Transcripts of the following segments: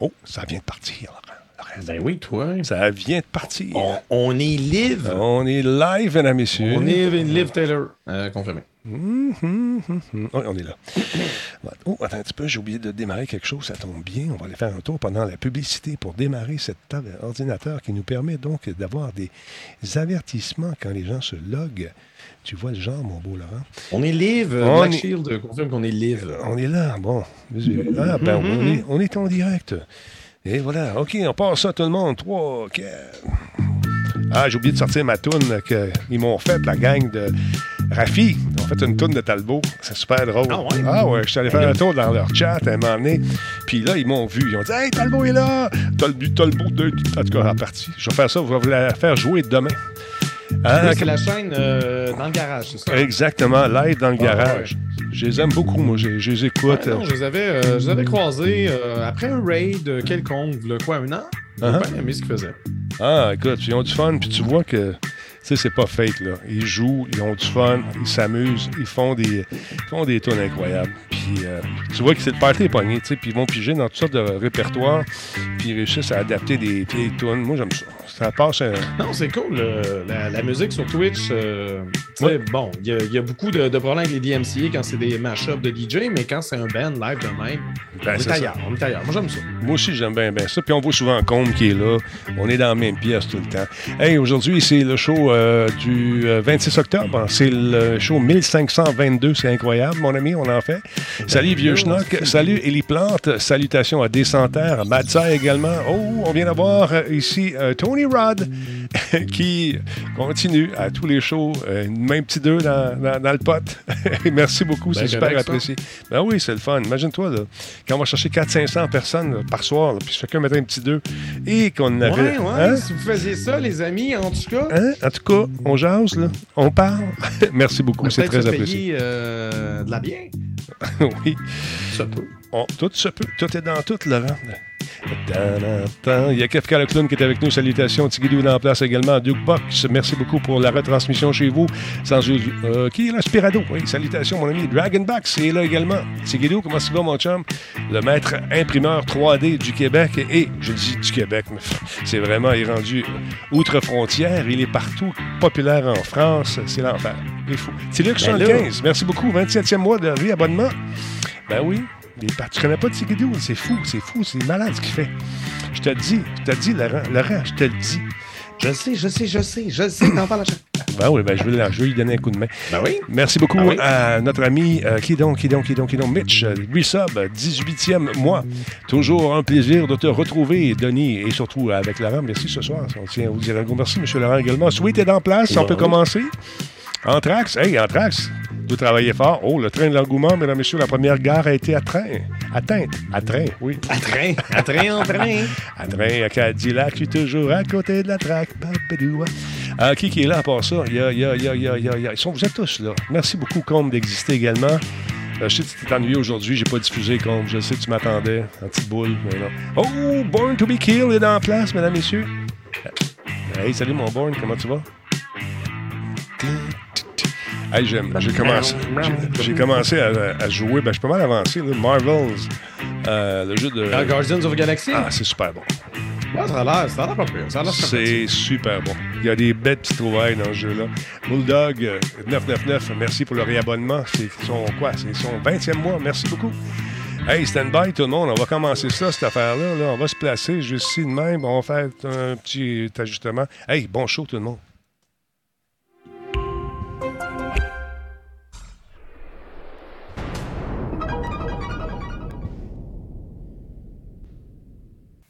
Oh, ça vient de partir, Laurent. Ben oui, toi. Ça vient de partir. On, on est live. On est live, mesdames, messieurs. On est Liv Taylor. Euh, confirmé. Hum, Oui, on est là. Oh, attends un petit peu, j'ai oublié de démarrer quelque chose, ça tombe bien. On va aller faire un tour pendant la publicité pour démarrer cet ordinateur qui nous permet donc d'avoir des avertissements quand les gens se loguent. Tu vois le genre, mon beau Laurent? On est live. On Black est- Shield confirme qu'on est live. On est là, bon. Ah, ben, on, est, on est en direct. Et voilà, OK, on passe ça tout le monde. 3, 4. Ah, j'ai oublié de sortir ma toune qu'ils m'ont faite, la gang de Rafi. Ont fait une toune de Talbot. C'est super drôle. Ah ouais? Ah ouais, je suis allé faire un tour dans leur chat à un moment donné. Puis là, ils m'ont vu. Ils ont dit Hey, Talbot est là! Talbot, Talbot, de... en tout cas, en partie. Je vais faire ça, je vais vous la faire jouer demain. Ah, c'est la chaîne euh, dans le garage, c'est ça? Exactement, live dans le Ah, garage. Je les aime beaucoup, moi. Je, je les écoute. Ouais, non, je les avais, euh, je les avais croisés euh, après un raid quelconque, a quoi, un an? J'ai Uh-huh. bien aimé ce qu'ils faisaient. Ah, écoute, ils ont du fun, puis tu vois que, sais, c'est pas fake, là. Ils jouent, ils ont du fun, ils s'amusent, ils font des, ils font des tunes incroyables. Puis euh, tu vois que c'est le party pogné, tu sais, puis ils vont piger dans toutes sortes de répertoires, puis ils réussissent à adapter des vieilles tunes. Moi, j'aime ça. Ça passe un... Non, c'est cool. euh, la, la musique sur Twitch, euh, Ouais. bon, il y, a- il y a beaucoup de, de problèmes avec les DMCA quand c'est des mashups de DJ, mais quand c'est un band live de même, Ben, on c'est est ça. ailleurs. On est ailleurs. Moi, j'aime ça. Moi aussi, j'aime bien, bien ça. Puis on voit souvent Combe qui est là. On est dans la même pièce tout le temps. Hey, aujourd'hui, c'est le show euh, du euh, 26 octobre. C'est le show 1522. C'est incroyable, mon ami, on en fait. Salut, vieux schnock. Salut, Élie Plante. Salutations à Descentaire, à également. Oh, on vient d'avoir euh, ici euh, Tony Rod qui continue à tous les shows. Euh, même petit deux dans, dans- dans le pot. Merci beaucoup, c'est Ben super correct, ça. apprécié. Ben oui, c'est le fun. Imagine-toi, là, quand on va chercher 400-500 personnes là, par soir, là, puis chacun mettait un petit deux, et qu'on avait... Ouais, ouais. Hein? Si vous faisiez ça, les amis, en tout cas, Hein? En tout cas, on jase, là. On parle. Merci beaucoup, c'est très se apprécié. payer euh, de la bière. oui. Ça peut. On- tout se peut. Tout est dans tout, Laurent. Il y a Kefka le clown qui est avec nous. Salutations. Tigidou dans la place également. Duke Box, merci beaucoup pour la retransmission chez vous. Sans euh, Qui est là? Spirado. Oui, salutations, mon ami. Dragonback, c'est là également. Tigidou, comment ça va, mon chum? Le maître imprimeur 3D du Québec. Et, je dis du Québec, mais c'est vraiment, il est rendu outre-frontière. Il est partout. Populaire en France. C'est l'enfer. Il est fou. C'est Luc là- 75. Merci beaucoup. 27e mois de réabonnement. Ben oui. Il est par- Tu connais pas Tigidou? C'est fou, c'est fou, c'est malade ce qu'il fait. Je te le dis, je te le dis, Laurent, Laurent, je te le dis. Je sais, je sais, je sais, je sais. T'en parles à chaque Ben oui, ben je vais, je vais lui donner un coup de main. Ben oui. Merci beaucoup oui? à notre ami, euh, qui donc, qui donc, qui donc, qui donc, Mitch, euh, resub, 18e mois. Toujours un plaisir de te retrouver, Denis, et surtout avec Laurent. Merci ce soir. On tient à vous dire un gros merci, M. Laurent également. Sweet est en place, on Ben peut oui. commencer? Anthrax, hey, Anthrax, vous travaillez fort. Oh, le train de l'engouement, mesdames et messieurs, la première gare a été à train. Atteinte. À train, oui. À train, à train en train. À train, à Cadillac, je suis toujours à côté de la traque. Ah, qui qui est là à part ça? Il y a, il y a, il y il y Ils sont, vous êtes tous là. Merci beaucoup, Combe, d'exister également. Euh, je sais que tu t'es ennuyé aujourd'hui, j'ai pas diffusé, Combe. Je sais que tu m'attendais, en petite boule. Mais non. Oh, Born to be Killed est en place, mesdames, messieurs. Hey, salut mon Born, comment tu vas? Hey. J'ai commencé, j'ai- commencé à, à jouer, ben, je suis pas mal avancé, là, Marvels, euh, le jeu de... Ah, Guardians of the Galaxy? Ah, c'est super bon. Ouais, ça a l'air, ça a l'air pas pire. Ça a l'air C'est super bon. Il y a des belles petites trouvailles dans ce jeu-là. Bulldog euh, 999, merci pour le réabonnement. C'est son quoi? C'est son 20e mois. Merci beaucoup. Hey, stand by tout le monde. On va commencer ça, cette affaire-là. là. On va se placer juste ici de même. On va faire un petit ajustement. Hey, bon show tout le monde.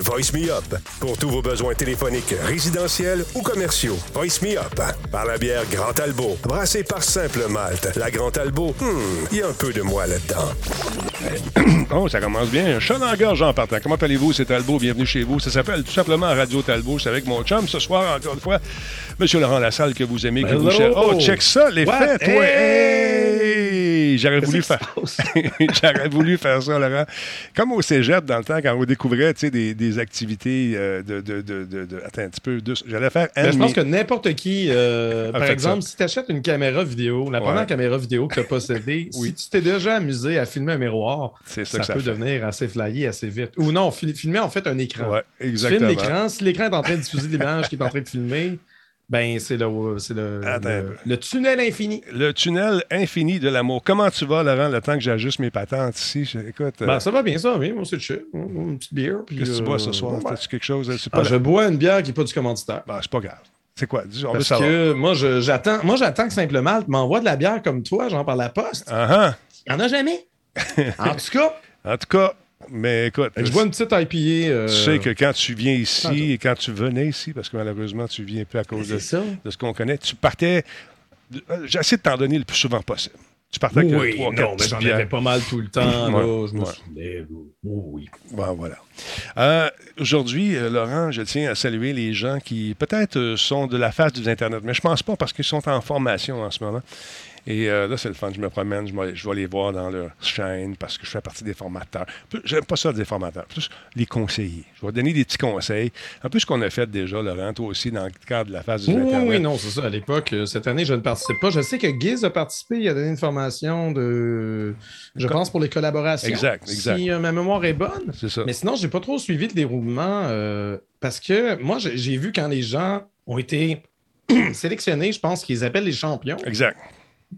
Voice Me Up. Pour tous vos besoins téléphoniques, résidentiels ou commerciaux. Voice Me Up. Par la bière Grand Albo. Brassée par Simple Malte. La Grand Albo, hmm, il y a un peu de moi là-dedans. Oh, ça commence bien. Un chat dans la gorge en partant. Comment allez-vous? C'est Talbot. Bienvenue chez vous. Ça s'appelle tout simplement Radio Talbot. C'est avec mon chum ce soir, encore une fois. Monsieur Laurent Lassalle, que vous aimez, que vous Hello. cher- Oh, check ça, What? Hey! Hey! J'aurais voulu faire. J'aurais voulu faire ça, Laurent. Comme au cégep, dans le temps, quand on découvrait des, des activités euh, de, de, de, Attends un petit peu. J'allais faire. Ben, je pense que n'importe qui, euh, par exemple, si tu achètes une caméra vidéo, la Ouais. première caméra vidéo que tu as possédée, Oui. si tu t'es déjà amusé à filmer un miroir, ça ça, que ça peut devenir assez flyé assez vite. Ou non, fil- filmer en fait un écran. Ouais, Tu filmes exactement. l'écran, si l'écran est en train de diffuser l'image qui est en train de filmer, ben c'est le, le, le, le tunnel infini. Le tunnel infini de l'amour. Comment tu vas, Laurent, le temps que j'ajuste mes patentes ici? Je- Écoute, euh, Ben, ça va bien, ça, oui. Moi, c'est chill. Une petite bière. qu'est-ce que tu euh, bois ce soir? ouais. Fais-tu quelque chose? Ah, je bois une bière qui n'est pas du commanditaire. Ben, c'est pas grave. C'est quoi? On veut Parce savoir. que moi, j'attends, moi, j'attends que Simple Malte m'envoie de la bière comme toi, genre par la poste. Ah, Il n'y en a jamais. en tout cas, ah. En tout cas, mais écoute, je bois une petite IPA. euh, tu sais que quand tu viens ici Tantôt. et quand tu venais ici, parce que malheureusement, tu viens plus à cause de, de ce qu'on connaît, tu partais. euh, J'essaie de t'en donner le plus souvent possible. Tu partais avec Oui, trois, non, quatre mais j'en avais pas mal tout le temps. Ouais, là, je me ouais. souvenais. là. Oh, oui. Bon, voilà. Euh, Aujourd'hui, euh, Laurent, je tiens à saluer les gens qui peut-être euh, sont de la face du Internet, mais je pense pas parce qu'ils sont en formation en ce moment. Et euh, là, c'est le fun. Je me promène, je vais, je vais les voir dans leur chaîne parce que je fais partie des formateurs. J'aime pas ça des formateurs, plus les conseillers. Je vais donner des petits conseils. Un peu ce qu'on a fait déjà, Laurent, toi aussi, dans le cadre de la face du Oui, Internet. oui, non, c'est ça. À l'époque, euh, cette année, je ne participe pas. Je sais que Giz a participé. Il a donné une formation de. Je pense pour les collaborations. Exact, exact. Si euh, ma mémoire est bonne. C'est ça. Mais sinon, j'ai pas trop suivi le déroulement euh, parce que moi, j'ai vu quand les gens ont été sélectionnés, je pense qu'ils appellent les champions. Exact.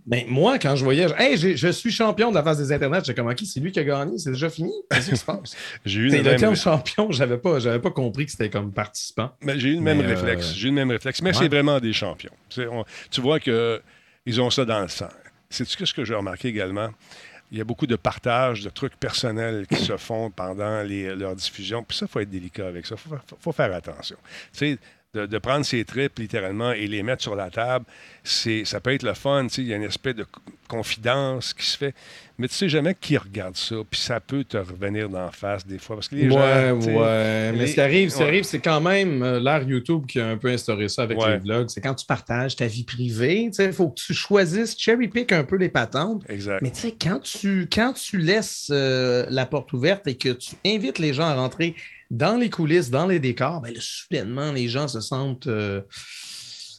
Mais moi, quand je voyais, hey, j'ai- je suis champion de la phase des internets, j'étais comme, OK, c'est lui qui a gagné, c'est déjà fini? Qu'est-ce qui se passe? J'ai eu le même, terme champion, j'avais pas, j'avais pas compris que c'était comme participant. mais j'ai eu le même euh, réflexe. J'ai eu le même réflexe. Mais ouais. c'est vraiment des champions. C'est- on- tu vois que ils ont ça dans le sang. C'est-tu ce que j'ai remarqué également? Il y a beaucoup de partage de trucs personnels qui se font pendant les- leurs diffusions. Puis ça, il faut être délicat avec ça. Il faut, faut- faut faire attention. Tu sais, de, de prendre ses tripes littéralement et les mettre sur la table, c'est, ça peut être le fun. Il y a une espèce de co- confidence qui se fait. Mais tu sais jamais qui regarde ça. Puis ça peut te revenir d'en face des fois. Parce que les ouais, gens. ouais. Mais les- ce qui arrive, ce qui ouais. arrive, c'est quand même euh, l'ère YouTube qui a un peu instauré ça avec Ouais. les vlogs. C'est quand tu partages ta vie privée, il faut que tu choisisses, cherry pick un peu les patentes. Exact. Mais tu sais, quand tu, quand tu laisses euh, la porte ouverte et que tu invites les gens à rentrer dans les coulisses, dans les décors, ben là, soudainement, les gens se sentent euh,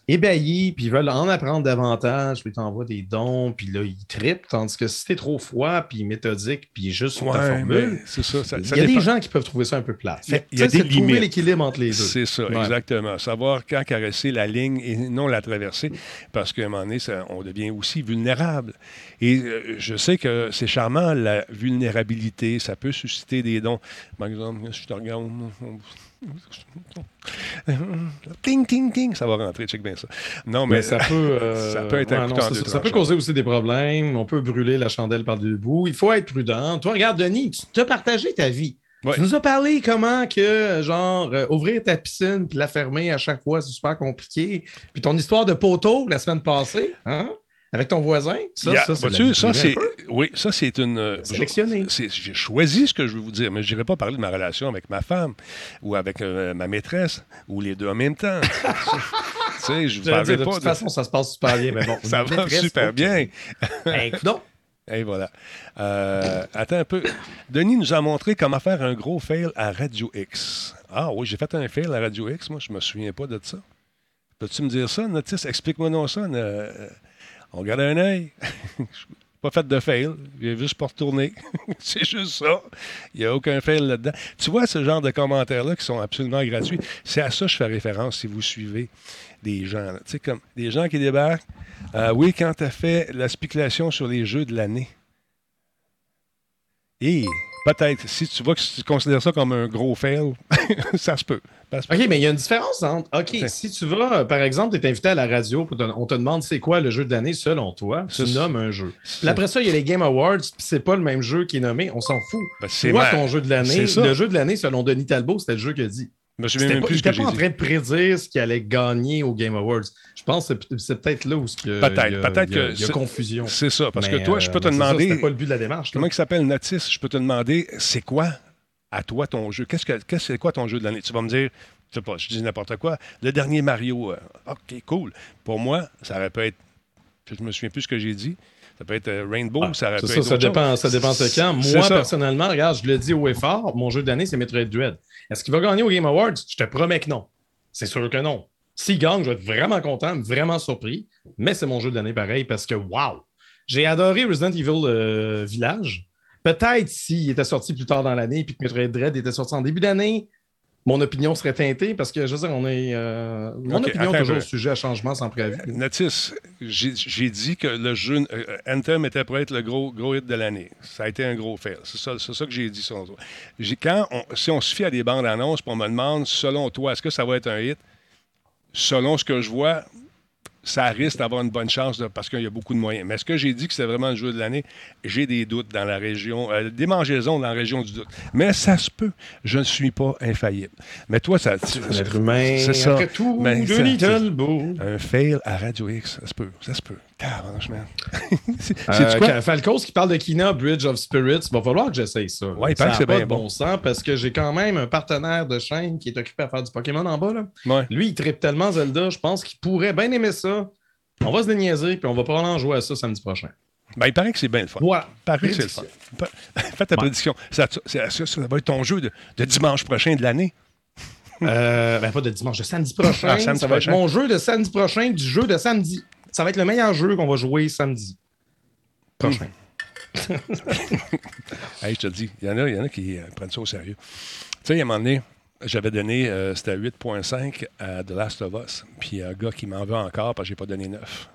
ébahis, puis ils veulent en apprendre davantage, puis ils t'envoient des dons, puis là, ils trippent. Tandis que si t'es trop froid, puis méthodique, puis juste sur ta formule, c'est ça. ça- il y a dépend. des gens qui peuvent trouver ça un peu plate. Il y a- des c'est trouver limites. l'équilibre entre les deux. C'est ça, Ouais. exactement. Savoir quand caresser la ligne et non la traverser, parce qu'à un moment donné, ça- on devient aussi vulnérable. Et euh, je sais que c'est charmant, la vulnérabilité, ça peut susciter des dons. Par exemple, je te regarde... Ting, ting, ting, ça va rentrer, check bien ça. Non, mais, Mais ça peut, euh, ça peut être un non, ça, ça peut causer aussi des problèmes. On peut brûler la chandelle par deux bouts. Il faut être prudent. Toi, regarde, Denis, tu t'as partagé ta vie. Ouais. Tu nous as parlé comment que, genre, euh, ouvrir ta piscine puis la fermer à chaque fois, c'est super compliqué. Puis ton histoire de poteau la semaine passée, hein? Avec ton voisin? Ça, Il y a- ça, c'est ça, c'est. Oui, ça, c'est une. euh, Sélectionné. c'est- J'ai choisi ce que je veux vous dire, mais je n'irai pas parler de ma relation avec ma femme ou avec euh, ma maîtresse ou les deux en même temps. tu sais, je ne vous parlerai dire, de pas toute de. façon, ça se passe super bien, mais bon. Ça va super bien. Ben, non. Et voilà. Euh, attends un peu. Denis nous a montré comment faire un gros fail à Radio X. Ah oui, j'ai fait un fail à Radio X. Moi, je me souviens pas de ça. Peux-tu me dire ça, Notice? Explique-moi non ça. euh, on garde un œil. pas fait de fail. J'ai juste pas retourné. C'est juste ça. Il n'y a aucun fail là-dedans. Tu vois ce genre de commentaires-là qui sont absolument gratuits? C'est à ça que je fais référence si vous suivez des gens. Tu sais, comme des gens qui débarquent. Euh, oui, quand tu as fait la spéculation sur les jeux de l'année. Et peut-être, si tu vois que tu considères ça comme un gros fail, ça se peut. Ça. OK, mais il y a une différence entre. OK, si tu vas, par exemple, tu es invité à la radio, on te demande c'est quoi le jeu de l'année selon toi, tu nommes un jeu. Puis après ça, il y a les Game Awards, puis c'est pas le même jeu qui est nommé, on s'en fout. Ben, c'est ma- ton jeu de l'année, ça. le jeu de l'année selon Denis Talbot, c'était le jeu qu'il a dit. Je souviens C'était même pas, plus il que pas en train de prédire ce qui allait gagner au Game Awards. Je pense que c'est- peut-être là où ce que- Peut-être, il y a- peut-être que il y confusion. C'est ça, parce Mais, que toi, je peux te euh, ça, demander. C'était pas le but de la démarche. Comment il s'appelle, Notice? Je peux te demander, c'est quoi à toi ton jeu? Qu'est-ce que c'est quoi ton jeu de l'année? Tu vas me dire, je sais pas, je dis n'importe quoi. Le dernier Mario, euh, OK, cool. Pour moi, ça aurait pu être, je me souviens plus ce que j'ai dit. Ça peut être euh, Rainbow, Ah, ça aurait pu ça, être ça dépend, ça dépend de quand. Moi, ça. personnellement, regarde, je le dis haut et fort, mon jeu de l'année, c'est Metroid Dread. Est-ce qu'il va gagner au Game Awards? Je te promets que non. C'est sûr que non. S'il gagne, je vais être vraiment content, vraiment surpris, mais c'est mon jeu de l'année pareil parce que, wow! J'ai adoré Resident Evil euh, Village. Peut-être s'il était sorti plus tard dans l'année puis que Metroid Dread était sorti en début d'année, mon opinion serait teintée parce que, je veux dire, on est. euh, mon opinion un toujours sujet à changement sans préavis. Notice, j'ai dit que le jeu euh, Anthem était pour être le gros, gros hit de l'année. Ça a été un gros fail. C'est ça, que j'ai dit. selon toi. J'ai- Quand on- si on se fie à des bandes annonces, on me demande, selon toi, est-ce que ça va être un hit? Selon ce que je vois, ça risque d'avoir une bonne chance de- parce qu'il y a beaucoup de moyens. Mais est-ce que j'ai dit que c'était vraiment le jeu de l'année? J'ai des doutes dans la région, euh, des mangeaisons dans la région du doute. Mais ça se peut. Je ne suis pas infaillible. Mais toi, ça. tu- Un être humain, C'est ça. après tout, Ben, ça- un fail à Radio X, ça se peut, ça se peut. Euh, quoi? Falcos qui parle de Kina Bridge of Spirits, il va falloir que j'essaye ça. Ouais, il ça paraît que c'est pas bien de bon sens parce que j'ai quand même un partenaire de chaîne qui est occupé à faire du Pokémon en bas. Là. Ouais. Lui, il tripe tellement Zelda, je pense qu'il pourrait bien aimer ça. On va se déniaiser, puis on va probablement jouer à ça samedi prochain. Ben, il paraît que c'est bien le fun. Voilà. Il paraît que c'est le fun. Fais ta prédiction. Ça, ça- ça- ça va être ton jeu de, de dimanche prochain de l'année. Euh, ben, pas de dimanche, de samedi prochain. Ah, samedi ça va être mon jeu de samedi prochain, du jeu de samedi. Ça va être le meilleur jeu qu'on va jouer samedi prochain. Hey, je te le dis, il y en a, y en a qui euh, prennent ça au sérieux. Tu sais, il y a un moment donné, j'avais donné, euh, c'était 8.5 à The Last of Us. Puis il y a un gars qui m'en veut encore parce que j'ai pas donné 9.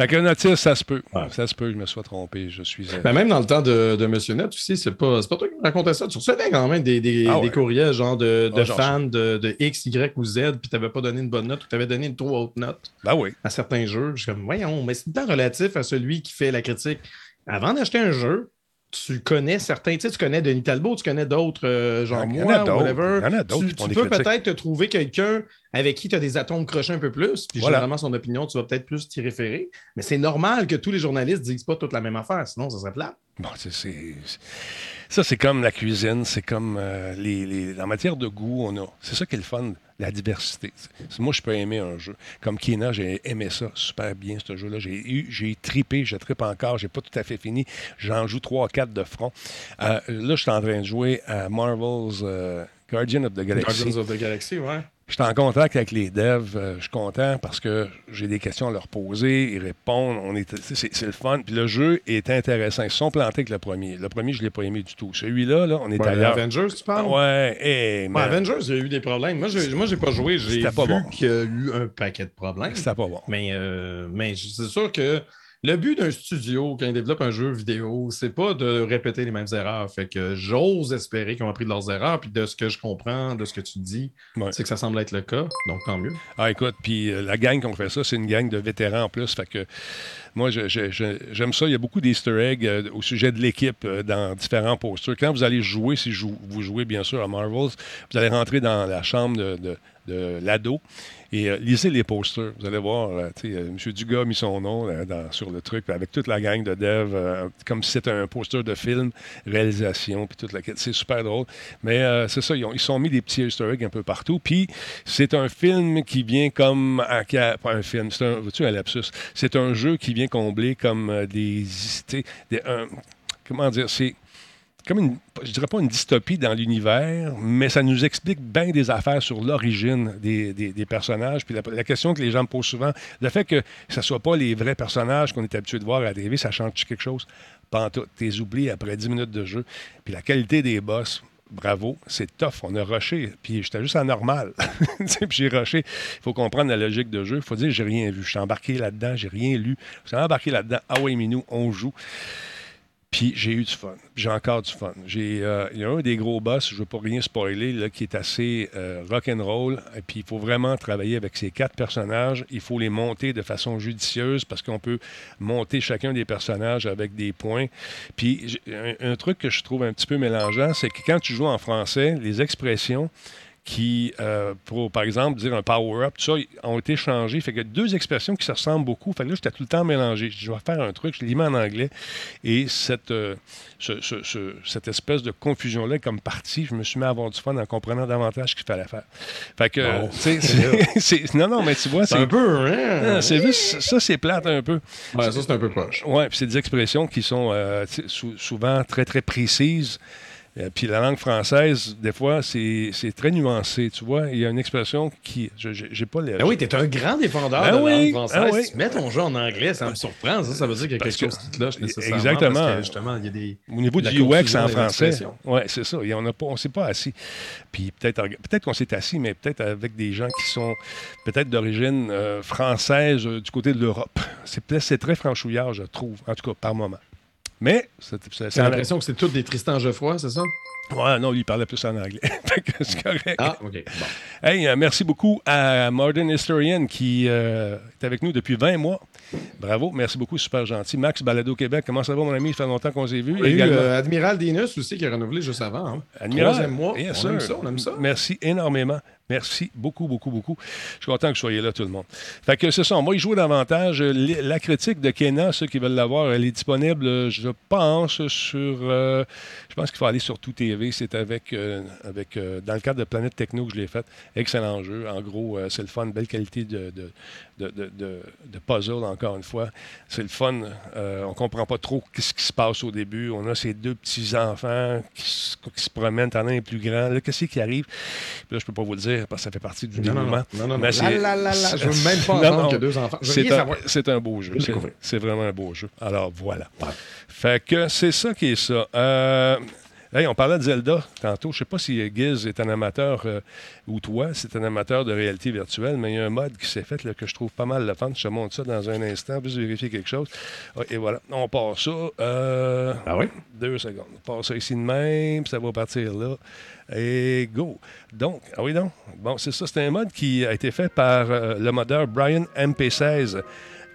Fait que notice, ça se peut. Ouais. Ça se peut, je me sois trompé. Je suis. euh, Ben, même dans le temps de, de Monsieur Net aussi, c'est pas, pas toi qui me racontais ça. Tu recevais quand même des, des, Ah des courriels genre de, de Ah, genre fans de, de X, Y ou Z, puis tu n'avais pas donné une bonne note ou tu avais donné une trop haute note Ben oui. à certains jeux. Je suis comme, voyons, mais c'est temps relatif à celui qui fait la critique. Avant d'acheter un jeu, tu connais certains, tu sais, tu connais Denis Talbot, tu connais d'autres, euh, genre Il y en moi, whatever. Il y en a Tu, tu peux peut-être te trouver quelqu'un avec qui tu as des atomes crochés un peu plus, puis Voilà. généralement son opinion, tu vas peut-être plus t'y référer. Mais c'est normal que tous les journalistes disent pas toute la même affaire, sinon ça serait plat. Bon, c'est- ça, c'est comme la cuisine, c'est comme euh, les, les- En matière de goût, on a. C'est ça qui est le fun, la diversité. Moi, je peux aimer un jeu. Comme Kina, j'ai aimé ça super bien, ce jeu-là. J'ai eu, j'ai tripé, je tripe encore, j'ai pas tout à fait fini. J'en joue 3-4 de front. Euh, là, je suis en train de jouer à Marvel's euh, Guardian of the Galaxy. Guardians of the Galaxy, ouais. Je suis en contact avec les devs. euh, je suis content parce que j'ai des questions à leur poser. Ils répondent. On est, c'est, c'est le fun. Puis le jeu est intéressant. Ils se sont plantés avec le premier. Le premier, je ne l'ai pas aimé du tout. Celui-là, là, on est Ouais, ailleurs. Avengers, tu parles? Ouais, hey, Ouais, man, Avengers, il y a eu des problèmes. Moi, moi, j'ai pas joué. J'ai C'était vu pas bon. qu'il y a eu un paquet de problèmes. c'était pas bon. Mais, euh, mais c'est sûr que le but d'un studio, quand il développe un jeu vidéo, c'est pas de répéter les mêmes erreurs. Fait que j'ose espérer qu'ils ont appris de leurs erreurs. Puis de ce que je comprends, de ce que tu dis, Ouais. c'est que ça semble être le cas. Donc, tant mieux. Ah, écoute, puis euh, la gang qui ont fait ça, c'est une gang de vétérans en plus. Fait que moi, j'aime ça. Il y a beaucoup d'easter eggs euh, au sujet de l'équipe euh, dans différents posters. Quand vous allez jouer, si jou- vous jouez bien sûr à Marvels, vous allez rentrer dans la chambre de, de- de l'ado et euh, lisez les posters. Vous allez voir, euh, euh, M. Dugas a mis son nom sur le truc avec toute la gang de dev, euh, comme si c'était un poster de film, réalisation, puis toute la quête. C'est super drôle. Mais c'est ça, ils ont, mis des petits eggs un peu partout. Puis c'est un film qui vient comme. pas un film, c'est un. Vois-tu un lapsus? C'est un jeu qui vient combler comme des. comment dire? C'est comme une, je dirais pas une dystopie dans l'univers, mais ça nous explique bien des affaires sur l'origine des, des- personnages. Puis la, question que les gens me posent souvent, le fait que ce ne soit pas les vrais personnages qu'on est habitué de voir à la télé, ça change quelque chose? Pas tout. T'es oublié après 10 minutes de jeu. Puis la qualité des boss, bravo, c'est tough. On a rushé. Puis j'étais juste à normal. Puis j'ai rushé. Il faut comprendre la logique de jeu. Il faut dire, j'ai rien vu. Je suis embarqué là-dedans, j'ai rien lu. Je suis embarqué là-dedans. Ah oui, Minou, on joue. Puis j'ai eu du fun. J'ai encore du fun. J'ai, euh, il y a un des gros boss, je ne veux pas rien spoiler, là, qui est assez euh, rock'n'roll. Et puis il faut vraiment travailler avec ces quatre personnages. Il faut les monter de façon judicieuse parce qu'on peut monter chacun des personnages avec des points. Puis un truc que je trouve un petit peu mélangeant, c'est que quand tu joues en français, les expressions qui, euh, pour par exemple dire un power-up, tout ça, ont été changés. Fait que deux expressions qui se ressemblent beaucoup. Fait que là, j'étais tout le temps mélangé. Je dis, je vais faire un truc, je l'ai mis en anglais. Et cette, euh, ce- ce- ce- cette espèce de confusion-là, comme partie, je me suis mis à avoir du fun en comprenant davantage ce qu'il fallait faire. Fait que, tu sais, non, non, mais tu vois, C'est un peu, hein? Ah, C'est juste, ça, c'est plate un peu. Ouais, ça, c'est un peu poche. Oui, puis c'est des expressions qui sont euh, souvent très, très précises. Euh, puis la langue française, des fois, c'est très nuancé. Tu vois, il y a une expression qui. je- J'ai pas les. Ah oui, t'es un grand défendeur Ah de oui, langue française. ah oui. Tu mets ton jeu en anglais, ça me surprend. Ça, ça veut dire qu'il y a quelque que- chose qui cloche nécessairement. Exactement. Parce que, justement, il y a des... Au niveau du UX en français, ouais, c'est ça. Et on on s'est pas assis. Puis peut-être, peut-être qu'on s'est assis, mais peut-être avec des gens qui sont peut-être d'origine euh, française euh, du côté de l'Europe. C'est très franchouillard, je trouve, en tout cas par moment. Mais J'ai l'impression que c'est toutes des Tristan Geoffroy, c'est ça? Ouais, non, lui il parlait plus en anglais. C'est correct. Ah, OK. Bon. Hey, euh, merci beaucoup à Modern Historian qui euh, est avec nous depuis 20 mois. Bravo, merci beaucoup, super gentil. Max Balado Québec, comment ça va, mon ami? Ça fait longtemps qu'on s'est vu. Il y a eu Également- euh, Admiral Dinus aussi qui a renouvelé juste avant. Hein. Admiral, Troisième mois. on aime ça, on aime ça. Merci énormément. Merci beaucoup, beaucoup, beaucoup. Je suis content que vous soyez là, tout le monde. Fait que c'est ça, on va y jouer davantage. Euh, La critique de Kena, ceux qui veulent l'avoir, elle est disponible, je pense, sur. euh, je pense qu'il faut aller sur Tout TV. C'est avec. euh, avec euh, dans le cadre de Planète Techno que je l'ai fait. Excellent jeu. En gros, euh, c'est le fun. Belle qualité de, de, de, de- de- de puzzle, encore une fois. C'est le fun. Euh, on comprend pas trop ce qui se passe au début. On a ces deux petits-enfants qui, se- qui se promènent, t'en as un plus grand. Là, qu'est-ce qui arrive? Puis là, je peux pas vous le dire parce que ça fait partie du Non, non, dénouement. non, non. Mais. Je veux même pas Non, entendre non. qu'il y a deux enfants. C'est un, c'est un beau jeu. C'est, vraiment un beau jeu. Alors voilà. Fait que c'est ça qui est ça. Euh, hey, on parlait de Zelda tantôt. Je sais pas si Giz est un amateur euh, ou toi, c'est un amateur de réalité virtuelle, mais il y a un mode qui s'est fait là, que je trouve pas mal le fun. Je te montre ça dans un instant, juste vérifier quelque chose? Ah, Et voilà, on part ça. euh, Ah oui? deux secondes. On passe ça ici de même, puis ça va partir là. Et go. Donc, ah oui, donc? Bon, c'est ça. C'est un mode qui a été fait par euh, le modeur Brian MP16.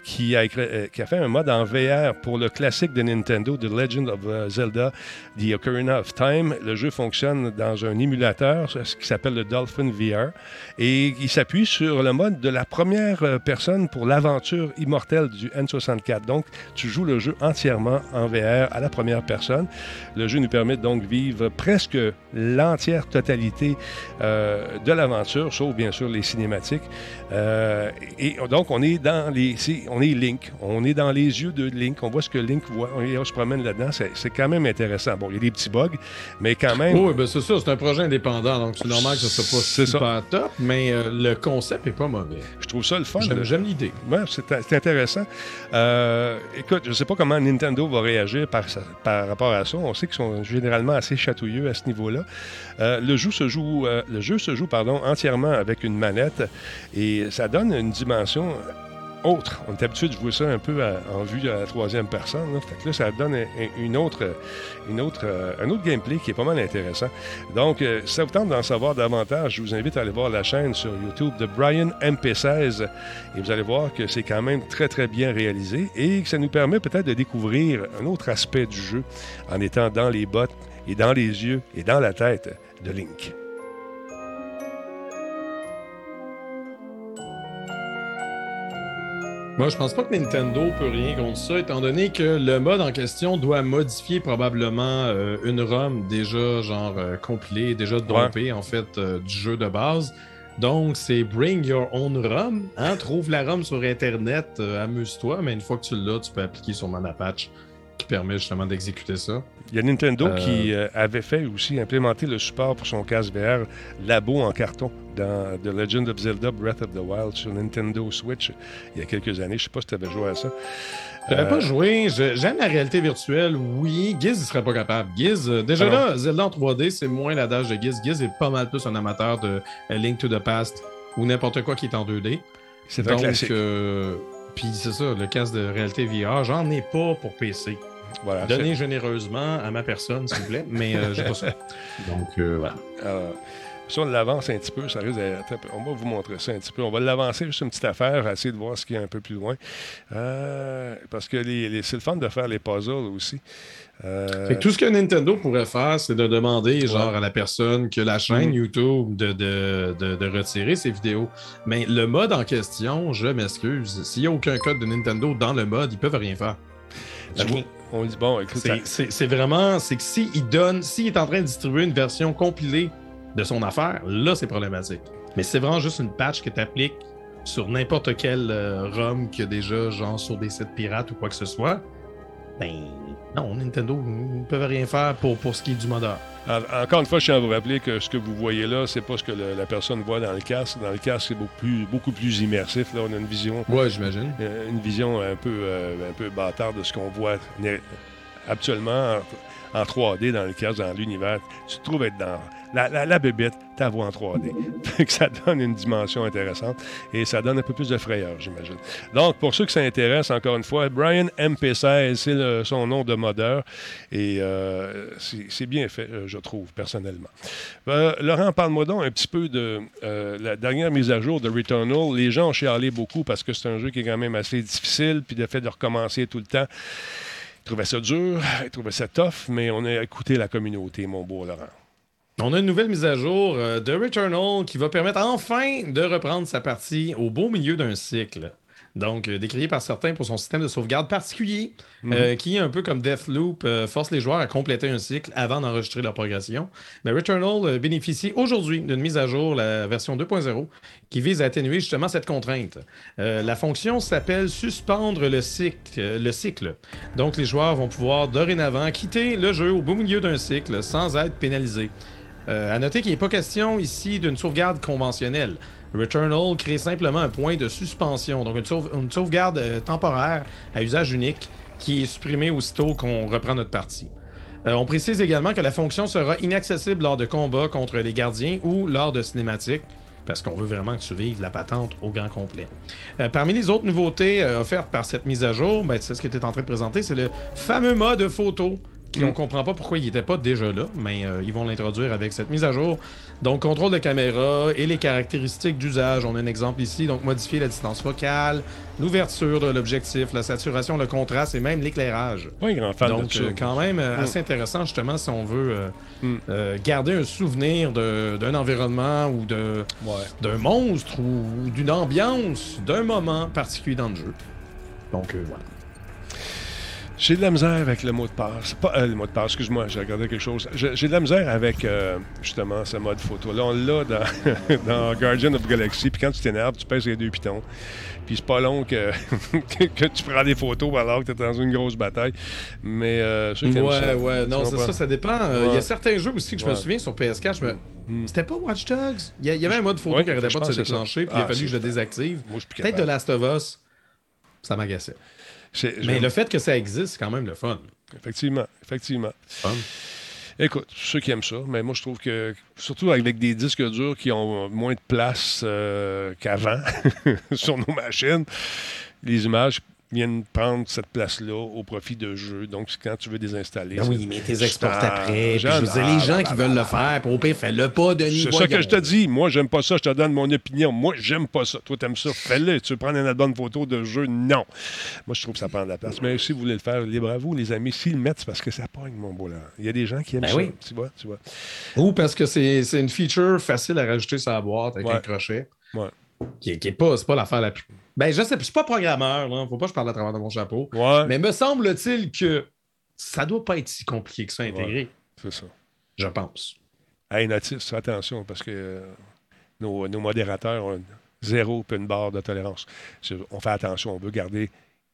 Qui a, écrit- euh, qui a fait un mode en VR pour le classique de Nintendo, The Legend of euh, Zelda, The Ocarina of Time. Le jeu fonctionne dans un émulateur, ce qui s'appelle le Dolphin VR. Et il s'appuie sur le mode de la première euh, personne pour l'aventure immortelle du N64. Donc, tu joues le jeu entièrement en VR à la première personne. Le jeu nous permet donc de vivre presque l'entière totalité de l'aventure, sauf bien sûr les cinématiques. Et donc, on est dans les. On est Link. On est dans les yeux de Link. On voit ce que Link voit. On, on se promène là-dedans. C'est quand même intéressant. Bon, il y a des petits bugs, mais quand même. Oui, ben c'est ça, c'est un projet indépendant, donc c'est normal que ce soit pas C'est super top, mais euh, le concept est pas mauvais. Je trouve ça le fun. J'aime l'idée. Ouais, c'est intéressant. Euh, écoute, je ne sais pas comment Nintendo va réagir par rapport à ça. On sait qu'ils sont généralement assez chatouilleux à ce niveau-là. Euh, le jeu se joue, euh, le jeu se joue pardon, entièrement avec une manette et ça donne une dimension autre. On est habitué de jouer ça un peu en vue à la troisième personne. Là. Ça donne un, un- une autre, une autre, euh, un autre gameplay qui est pas mal intéressant. Donc, euh, si ça vous tente d'en savoir davantage, je vous invite à aller voir la chaîne sur YouTube de Brian MP16 et vous allez voir que c'est quand même très, très bien réalisé et que ça nous permet peut-être de découvrir un autre aspect du jeu en étant dans les bottes et dans les yeux et dans la tête de Link. Moi, je pense pas que Nintendo peut rien contre ça, étant donné que le mode en question doit modifier probablement euh, une ROM déjà genre euh, compilée, déjà dompée en fait euh, du jeu de base. Donc, c'est bring your own ROM. Hein? Trouve la ROM sur Internet, euh, amuse-toi, mais une fois que tu l'as, tu peux appliquer sur Manapatch qui permet justement d'exécuter ça. Il y a Nintendo Euh, qui euh, avait fait aussi implémenter le support pour son casque VR labo en carton dans The Legend of Zelda Breath of the Wild sur Nintendo Switch il y a quelques années. Je sais pas si tu avais joué à ça. J'avais Euh, pas joué. J'aime la réalité virtuelle, oui. Giz, il serait pas capable. Giz, euh, déjà Ah là, Zelda en 3D, c'est moins l'adage de Giz. Giz est pas mal plus un amateur de Link to the Past ou n'importe quoi qui est en 2D. C'est un classique. euh, puis c'est ça, le casque de réalité VR, j'en ai pas pour PC. Voilà. Donnez généreusement à ma personne, s'il vous plaît, mais euh, j'ai pas ça. Donc, euh, voilà. Alors, si on l'avance un petit peu, ça risque d'être. attends, On va vous montrer ça un petit peu. On va l'avancer juste une petite affaire, essayer de voir ce qu'il y a un peu plus loin. Euh, parce que les, les- c'est le fun de faire les puzzles aussi. Euh, Fait que tout ce que Nintendo pourrait faire, c'est de demander genre à la personne que la chaîne Mhm. YouTube de, de, de- de retirer ses vidéos. Mais le mode en question, je m'excuse, s'il n'y a aucun code de Nintendo dans le mode, ils peuvent rien faire. On dit, bon, écoute, c'est vraiment, c'est que s'il donne, s'il est en train de distribuer une version compilée de son affaire, là c'est problématique. Mais c'est vraiment juste une patch que tu appliques sur n'importe quel euh, ROM qu'il y a déjà, genre sur des sites pirates ou quoi que ce soit. Ben non, Nintendo ne peuvent rien faire pour, pour ce qui est du modeur. En- Encore une fois, je tiens à vous rappeler que ce que vous voyez là, c'est pas ce que le- la personne voit dans le casque. Dans le casque, c'est beaucoup plus, beaucoup plus immersif. Là, on a une vision, Ouais, j'imagine. euh, une vision un peu, euh, un peu bâtarde de ce qu'on voit habituellement en, en 3D dans le casque, dans l'univers. Tu te trouves être dans la, la, la bébête, ta voix en 3D. Fait que ça donne une dimension intéressante et ça donne un peu plus de frayeur, j'imagine. Donc, pour ceux que ça intéresse, encore une fois, Brian MP16, c'est son nom de modeur et euh, c'est bien fait, euh, je trouve, personnellement. Euh, Laurent, parle-moi donc un petit peu de la dernière mise à jour de Returnal. Les gens ont chialé beaucoup parce que c'est un jeu qui est quand même assez difficile, puis le fait de recommencer tout le temps. Ils trouvaient ça dur, ils trouvaient ça tough, mais on a écouté la communauté, mon beau Laurent. On a une nouvelle mise à jour euh, de Returnal qui va permettre enfin de reprendre sa partie au beau milieu d'un cycle. Donc, euh, décrié par certains pour son système de sauvegarde particulier, euh, qui, un peu comme Deathloop, euh, force les joueurs à compléter un cycle avant d'enregistrer leur progression. Mais Returnal bénéficie aujourd'hui d'une mise à jour, la version 2.0, qui vise à atténuer justement cette contrainte. Euh, la fonction s'appelle suspendre le cycle, le cycle. Donc, les joueurs vont pouvoir dorénavant quitter le jeu au beau milieu d'un cycle sans être pénalisés. Euh, à noter qu'il n'est pas question ici d'une sauvegarde conventionnelle. Returnal crée simplement un point de suspension, donc une, sauve- une sauvegarde euh, temporaire à usage unique qui est supprimée aussitôt qu'on reprend notre partie. Euh, on précise également que la fonction sera inaccessible lors de combats contre les gardiens ou lors de cinématiques, parce qu'on veut vraiment vives la patente au grand complet. Euh, parmi les autres nouveautés offertes par cette mise à jour, ben, c'est ce que tu es en train de présenter, c'est le fameux mode photo. Qui On comprend pas pourquoi il n'était pas déjà là, mais euh, ils vont l'introduire avec cette mise à jour. Donc, contrôle de caméra et les caractéristiques d'usage. On a un exemple ici. Donc, modifier la distance focale, l'ouverture de l'objectif, la saturation, le contraste et même l'éclairage. Pas grand fan Donc, euh, quand même, euh, Mm. assez intéressant, justement, si on veut Mm. garder un souvenir d'un environnement ou Ouais. d'un monstre ou d'une ambiance, d'un moment particulier dans le jeu. Donc, voilà. J'ai de la misère avec le mot de passe. Pas euh, le mot de passe, excuse-moi, j'ai regardé quelque chose. J'ai de la misère avec euh, justement ce mode photo. Là, on l'a dans, dans Guardian of the Galaxy. Puis quand tu t'énerves, tu pèses les deux pitons. Puis c'est pas long que, tu prends des photos alors que tu es dans une grosse bataille. Mais euh, ceux qui aiment Ouais, ça, ouais, non, c'est ça, ça dépend. Euh, Il y a certains jeux aussi que je me souviens sur PS4, je me... Mm. C'était pas Watch Dogs? Il y, avait un mode photo Ouais, qui arrêtait je pas de se déclencher, puis il Ah, a fallu que je le désactive. Peut-être de. Last of Us, ça m'agaçait. Mais le fait que ça existe, c'est quand même le fun. Effectivement, effectivement. Fun. Écoute, ceux qui aiment ça, mais moi je trouve que, surtout avec des disques durs qui ont moins de place euh, qu'avant sur nos machines, les images viennent prendre cette place-là au profit de jeux. Donc, quand tu veux désinstaller. Ben oui, mais t'es exportes Ah, après. Puis je veux dire, les ah, gens qui veulent le faire, pour au pire, fais-le pas, Denis. C'est ça que je te dis. Moi, j'aime pas ça. Je te donne mon opinion. Moi, j'aime pas ça. Toi, t'aimes ça. Fais-le. Tu veux prendre une bonne photo de jeu? Non. Moi, je trouve que ça prend de la place. Mais si vous voulez le faire, libre à vous, les amis. S'ils le mettent, c'est parce que ça pogne, mon beau là. Il y a des gens qui aiment Ben ça. oui. Tu vois, tu vois. Ou parce que c'est une feature facile à rajouter sur la boîte avec Ouais. un crochet. Ouais. Qui, qui est pas, c'est pas l'affaire la plus. Ben, je sais, je suis pas programmeur, là. Faut pas que je parle à travers de mon chapeau. Ouais. Mais me semble-t-il que ça doit pas être si compliqué que ça à intégrer. C'est ça. Je pense. Hey, fais attention parce que euh, nos, nos modérateurs ont zéro puis une barre de tolérance. On fait attention, on veut garder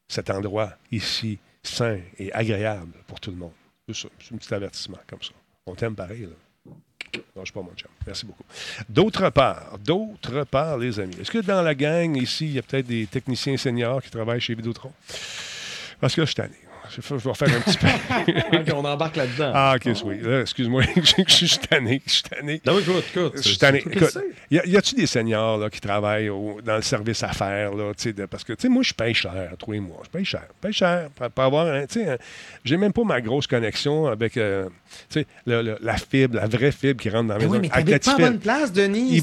cet endroit ici sain et agréable pour tout le monde. C'est ça, c'est un petit avertissement comme ça. On t'aime pareil, là. Non, je suis pas mon chum. Merci beaucoup. D'autre part, d'autre part, les amis, est-ce que dans la gang, ici, il y a peut-être des techniciens seniors qui travaillent chez Vidéotron? Parce que je suis tanné. Je vais refaire un petit peu. On embarque là-dedans. Ah, ok, oui. Là, Excuse-moi, je suis tanné. Je suis tanné. Non, écoute, écoute. Je suis tanné. y a- y a-tu des seniors là, qui travaillent au- dans le service à faire? Là, tu sais, de- parce que tu sais, moi, je paye cher, tous les mois. Je paye cher. Je paye cher. Pour, pour avoir sais, un- J'ai même pas ma grosse connexion avec euh, le- le- la fibre, la vraie fibre qui rentre dans la Mais maison. oui, mais pas bonne place, Denis.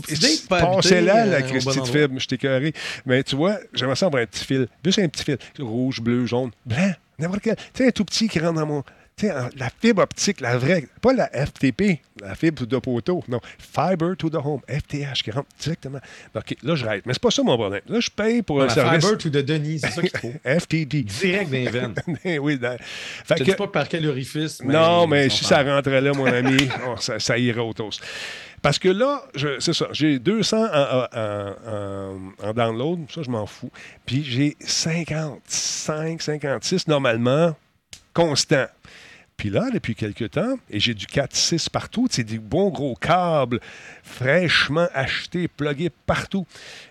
pas habiter, là, euh, la bon Christie de fibre, je t'ai carré. Mais tu vois, j'aimerais ça avoir un petit fil. Juste un petit fil. Rouge, bleu, jaune, blanc, n'importe quel. Tu sais, un tout petit qui rentre dans mon. La fibre optique, la vraie. Pas la FTP, la fibre de poteau. Non, Fiber to the Home, FTH, qui rentre directement. OK, là, je rate. Mais c'est pas ça mon problème. Là, je paye pour un La service. fiber to the Denis, c'est ça qu'il faut. FTD. Direct dans les veines. oui, dans- Je Fait que- dis pas par quel orifice. Mais non, mais si ça rentrait là, mon ami, oh, ça, ça irait au toast. Parce que là, c'est ça, j'ai 200 en, en- en- en download, ça, je m'en fous. Puis j'ai 55, 56 normalement constant. Là, depuis quelques temps, et j'ai du 4-6 partout, c'est des bons gros câbles fraîchement achetés, plugués partout.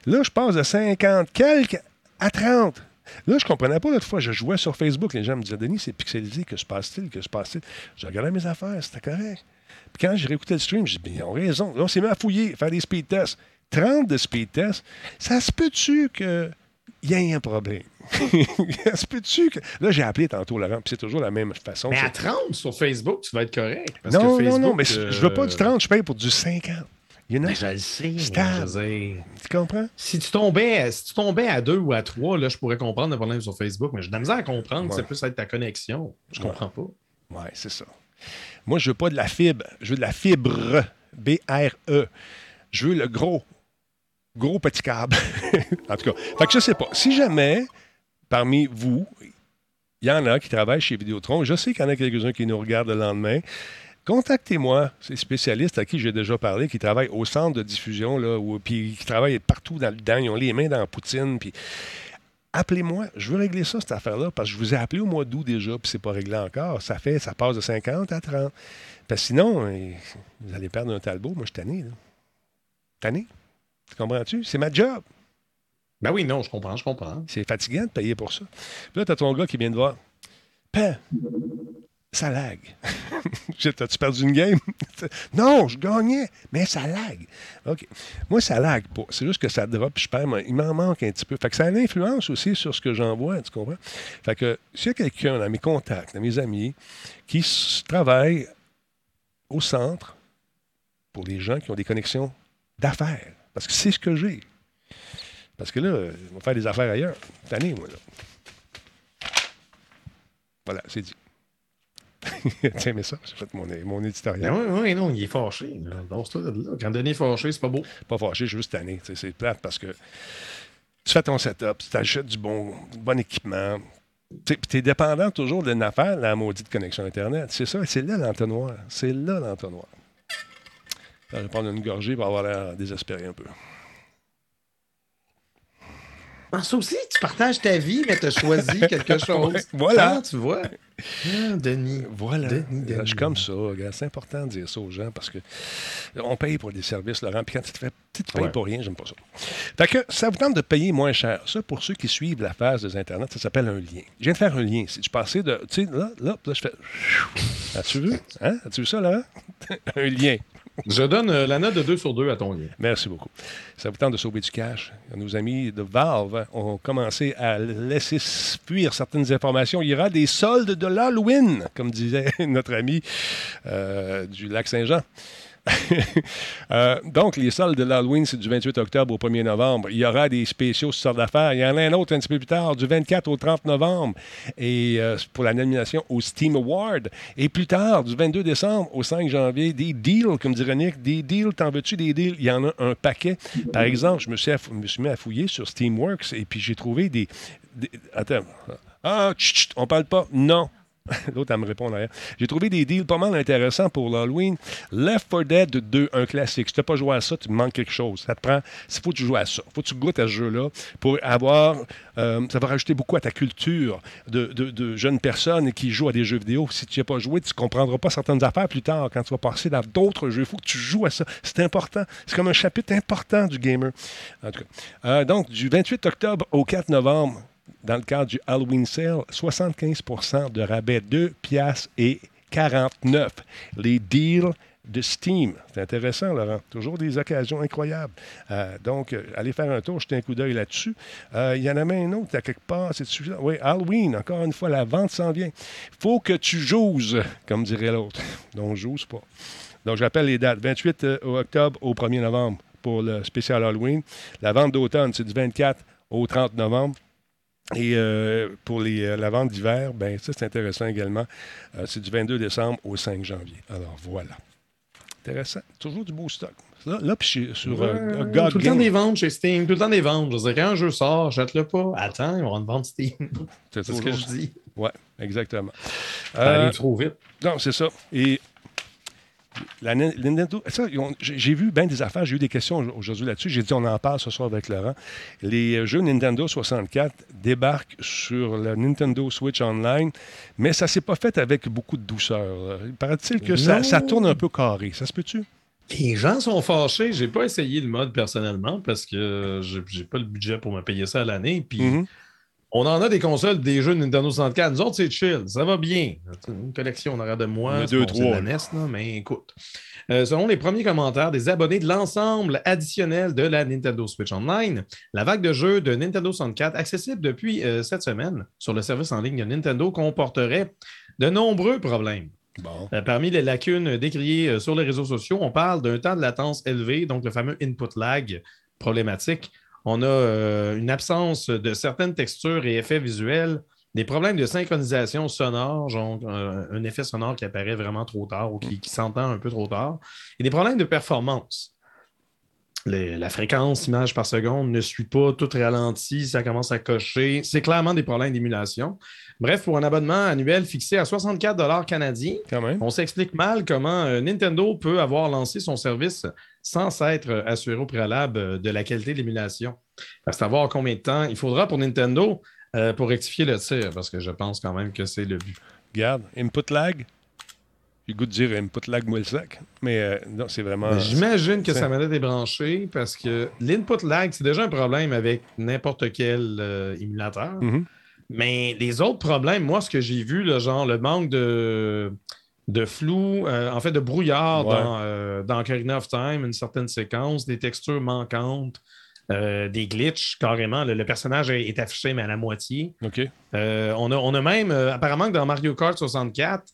Là, je passe de 50 quelques à 30. Là, je comprenais pas l'autre fois. Je jouais sur Facebook. Les gens me disaient, Denis, c'est pixelisé. Que se passe-t-il? Que se passe-t-il? Je regardais mes affaires. C'était correct. Puis quand j'ai réécouté le stream, j'ai dit, ils ont raison. Là, on s'est mis à fouiller, faire des speed tests. 30 de speed tests. Ça se peut-tu qu'il y ait un problème? que. Là, j'ai appelé tantôt Laurent, puis c'est toujours la même façon. Mais à C'est- 30 sur Facebook, tu vas être correct. Parce non, que non, non, Facebook, mais euh, je veux pas du 30, je paye pour du 50. You know? Je le sais. je Tu comprends? Si tu, tombais, si tu tombais à 2 ou à 3, là, je pourrais comprendre le problème sur Facebook, mais j'ai de la misère à comprendre que Ouais. ça peut être ta connexion. Je comprends pas. Oui, c'est ça. Moi, je veux pas de la fibre. Je veux de la fibre. B-R-E. Je veux le gros. Gros petit câble. en tout cas. Fait que je sais pas. Si jamais, parmi vous, il y en a qui travaillent chez Vidéotron, je sais qu'il y en a quelques-uns qui nous regardent le lendemain. Contactez-moi, ces spécialistes à qui j'ai déjà parlé, qui travaillent au centre de diffusion, là, puis qui travaillent partout dans le dedans, ils ont les mains dans la poutine, puis appelez-moi, je veux régler ça, cette affaire-là, parce que je vous ai appelé au mois d'août déjà, puis c'est pas réglé encore. Ça fait, ça passe de 50 à 30. Parce que sinon, euh, vous allez perdre un talbot. Moi, je suis tanné. Tanné? Tu comprends-tu? C'est ma job. Ben oui, non, je comprends, je comprends. C'est fatigant de payer pour ça. Puis là, t'as ton gars qui vient de voir. Pan, ça lag. T'as-tu perdu une game? non, je gagnais, mais ça lag. OK. Moi, ça lag pas. C'est juste que ça drop, puis je perds. Il m'en manque un petit peu. Fait que ça a une influence aussi sur ce que j'envoie, tu comprends? Fait que s'il y a quelqu'un dans mes contacts, dans mes amis, qui travaille au centre pour les gens qui ont des connexions d'affaires, parce que c'est ce que j'ai. Parce que là, on va faire des affaires ailleurs. Tanné, moi, là. Voilà, c'est dit. Tiens, mais ça, j'ai fait mon, mon éditorial. Ben oui, oui, non, il est fâché. là. Quand Denis est fâché, c'est pas beau. Pas fâché, juste tanné. C'est plate parce que tu fais ton setup, tu t'achètes du bon, du bon équipement. Tu es dépendant toujours d'une affaire, la maudite connexion Internet. C'est ça, c'est là l'entonnoir. C'est là l'entonnoir. Je vais prendre une gorgée pour avoir l'air désespéré un peu. En ça aussi, tu partages ta vie, mais tu as choisi quelque chose. Ouais, voilà. Ah, tu vois. Ah, Denis. Voilà. Denis, Je Denis. suis comme ça. regarde. C'est important de dire ça aux gens parce que on paye pour des services, Laurent. Puis quand tu te fais, tu te payes Ouais. pour rien, j'aime pas ça. Fait que ça vous tente de payer moins cher. Ça, pour ceux qui suivent la phase des Internet, ça s'appelle un lien. Je viens de faire un lien. Si je passais de. Tu sais, là, là, là, je fais. As-tu vu? Hein? As-tu vu ça, Laurent? un lien. Je donne euh, la note de 2 sur 2 à ton lien. Merci beaucoup. Ça vous tente de sauver du cash? Nos amis de Valve ont commencé à laisser fuir certaines informations. Il y aura des soldes de l'Halloween, comme disait notre ami euh, du lac Saint-Jean. Euh, donc, les soldes de l'Halloween, c'est du 28 octobre au 1er novembre. Il y aura des spéciaux sur sortes d'affaires. Il y en a un autre un petit peu plus tard, du 24 au 30 novembre, et euh, pour la nomination au Steam Award. Et plus tard, du 22 décembre au 5 janvier, des deals, comme dirait Nick, des deals, t'en veux-tu des deals? Il y en a un paquet. Par exemple, je me suis, mis à fouiller sur Steamworks et puis j'ai trouvé des... attends. Ah, chut, chut, on parle pas. Non. L'autre, elle me répond derrière. J'ai trouvé des deals pas mal intéressants pour l'Halloween. Left 4 Dead 2, un classique. Si tu n'as pas joué à ça, tu manques quelque chose. Ça te prend. Il faut que tu joues à ça. Il faut que tu goûtes à ce jeu-là pour avoir. euh, ça va rajouter beaucoup à ta culture de, de- de jeunes personnes qui jouent à des jeux vidéo. Si tu n'y as pas joué, tu ne comprendras pas certaines affaires plus tard quand tu vas passer dans d'autres jeux. Il faut que tu joues à ça. C'est important. C'est comme un chapitre important du gamer. En tout cas. Euh, donc, du 28 octobre au 4 novembre, dans le cadre du Halloween Sale, 75% de rabais, 2 piastres et 49. Les deals de Steam. C'est intéressant, Laurent. Toujours des occasions incroyables. Euh, donc, euh, allez faire un tour, jetez un coup d'œil là-dessus. Euh, il y en a même un autre à quelque part. C'est celui-là. Oui, Halloween, encore une fois, la vente s'en vient. faut que tu joues, comme dirait l'autre. Donc, joue pas. Donc, j'appelle les dates. 28 octobre au 1er novembre pour le spécial Halloween. La vente d'automne, c'est du 24 au 30 novembre. Et pour les, la vente d'hiver, ben ça c'est intéressant également. c'est du 22 décembre au 5 janvier. Alors voilà intéressant. Toujours du beau stock. Là, là puis sur euh, God Tout le temps des ventes chez Steam. Tout le temps des ventes. Je veux dire, quand un jeu sort, jette-le pas. Attends, ils vont vente Steam. C'est ce que je dis. Oui, exactement. Euh, trop vite. Non, c'est ça. Et la Nintendo, j'ai vu bien des affaires, j'ai eu des questions aujourd'hui là-dessus. J'ai dit, on en parle ce soir avec Laurent. Les jeux Nintendo 64 débarquent sur la Nintendo Switch Online, mais ça ne s'est pas fait avec beaucoup de douceur. Paraît-il que ça, ça, tourne un peu carré. Ça se peut-tu? Les gens sont fâchés. J'ai pas essayé le mode personnellement parce que j'ai pas le budget pour me payer ça à l'année. Puis. Mm-hmm. On en a des consoles, des jeux de Nintendo 64. Nous autres, c'est chill. Ça va bien. Une collection en arrière de moi. Deux, trois. Mais écoute. Euh, selon les premiers commentaires des abonnés de l'ensemble additionnel de la Nintendo Switch Online, la vague de jeux de Nintendo 64 accessible depuis euh, cette semaine sur le service en ligne de Nintendo comporterait de nombreux problèmes. Bon. Euh, parmi les lacunes décriées sur les réseaux sociaux, on parle d'un temps de latence élevé, donc le fameux input lag problématique on a euh, une absence de certaines textures et effets visuels, des problèmes de synchronisation sonore, genre euh, un effet sonore qui apparaît vraiment trop tard ou qui, s'entend un peu trop tard, et des problèmes de performance. la fréquence image par seconde ne suit pas, tout ralenti, ça commence à cocher. C'est clairement des problèmes d'émulation. Bref, pour un abonnement annuel fixé à 64 canadiens, on s'explique mal comment euh, Nintendo peut avoir lancé son service sans s'être assuré au préalable euh, de la qualité de l'émulation. À savoir combien de temps il faudra pour Nintendo euh, pour rectifier le tir, parce que je pense quand même que c'est le but. Regarde, input lag. J'ai goût de dire input lag sec, mais euh, non, c'est vraiment. J'imagine que sa manette est branchée parce que l'input lag, c'est déjà un problème avec n'importe quel émulateur. Mm-hmm. Mais les autres problèmes, moi, ce que j'ai vu, genre le manque de de flou, euh, en fait, de brouillard dans, euh, dans Ocarina of Time, une certaine séquence, des textures manquantes, euh, des glitches, carrément. Le, personnage est, affiché, mais à la moitié. On, a, on a même, apparemment, que dans Mario Kart 64,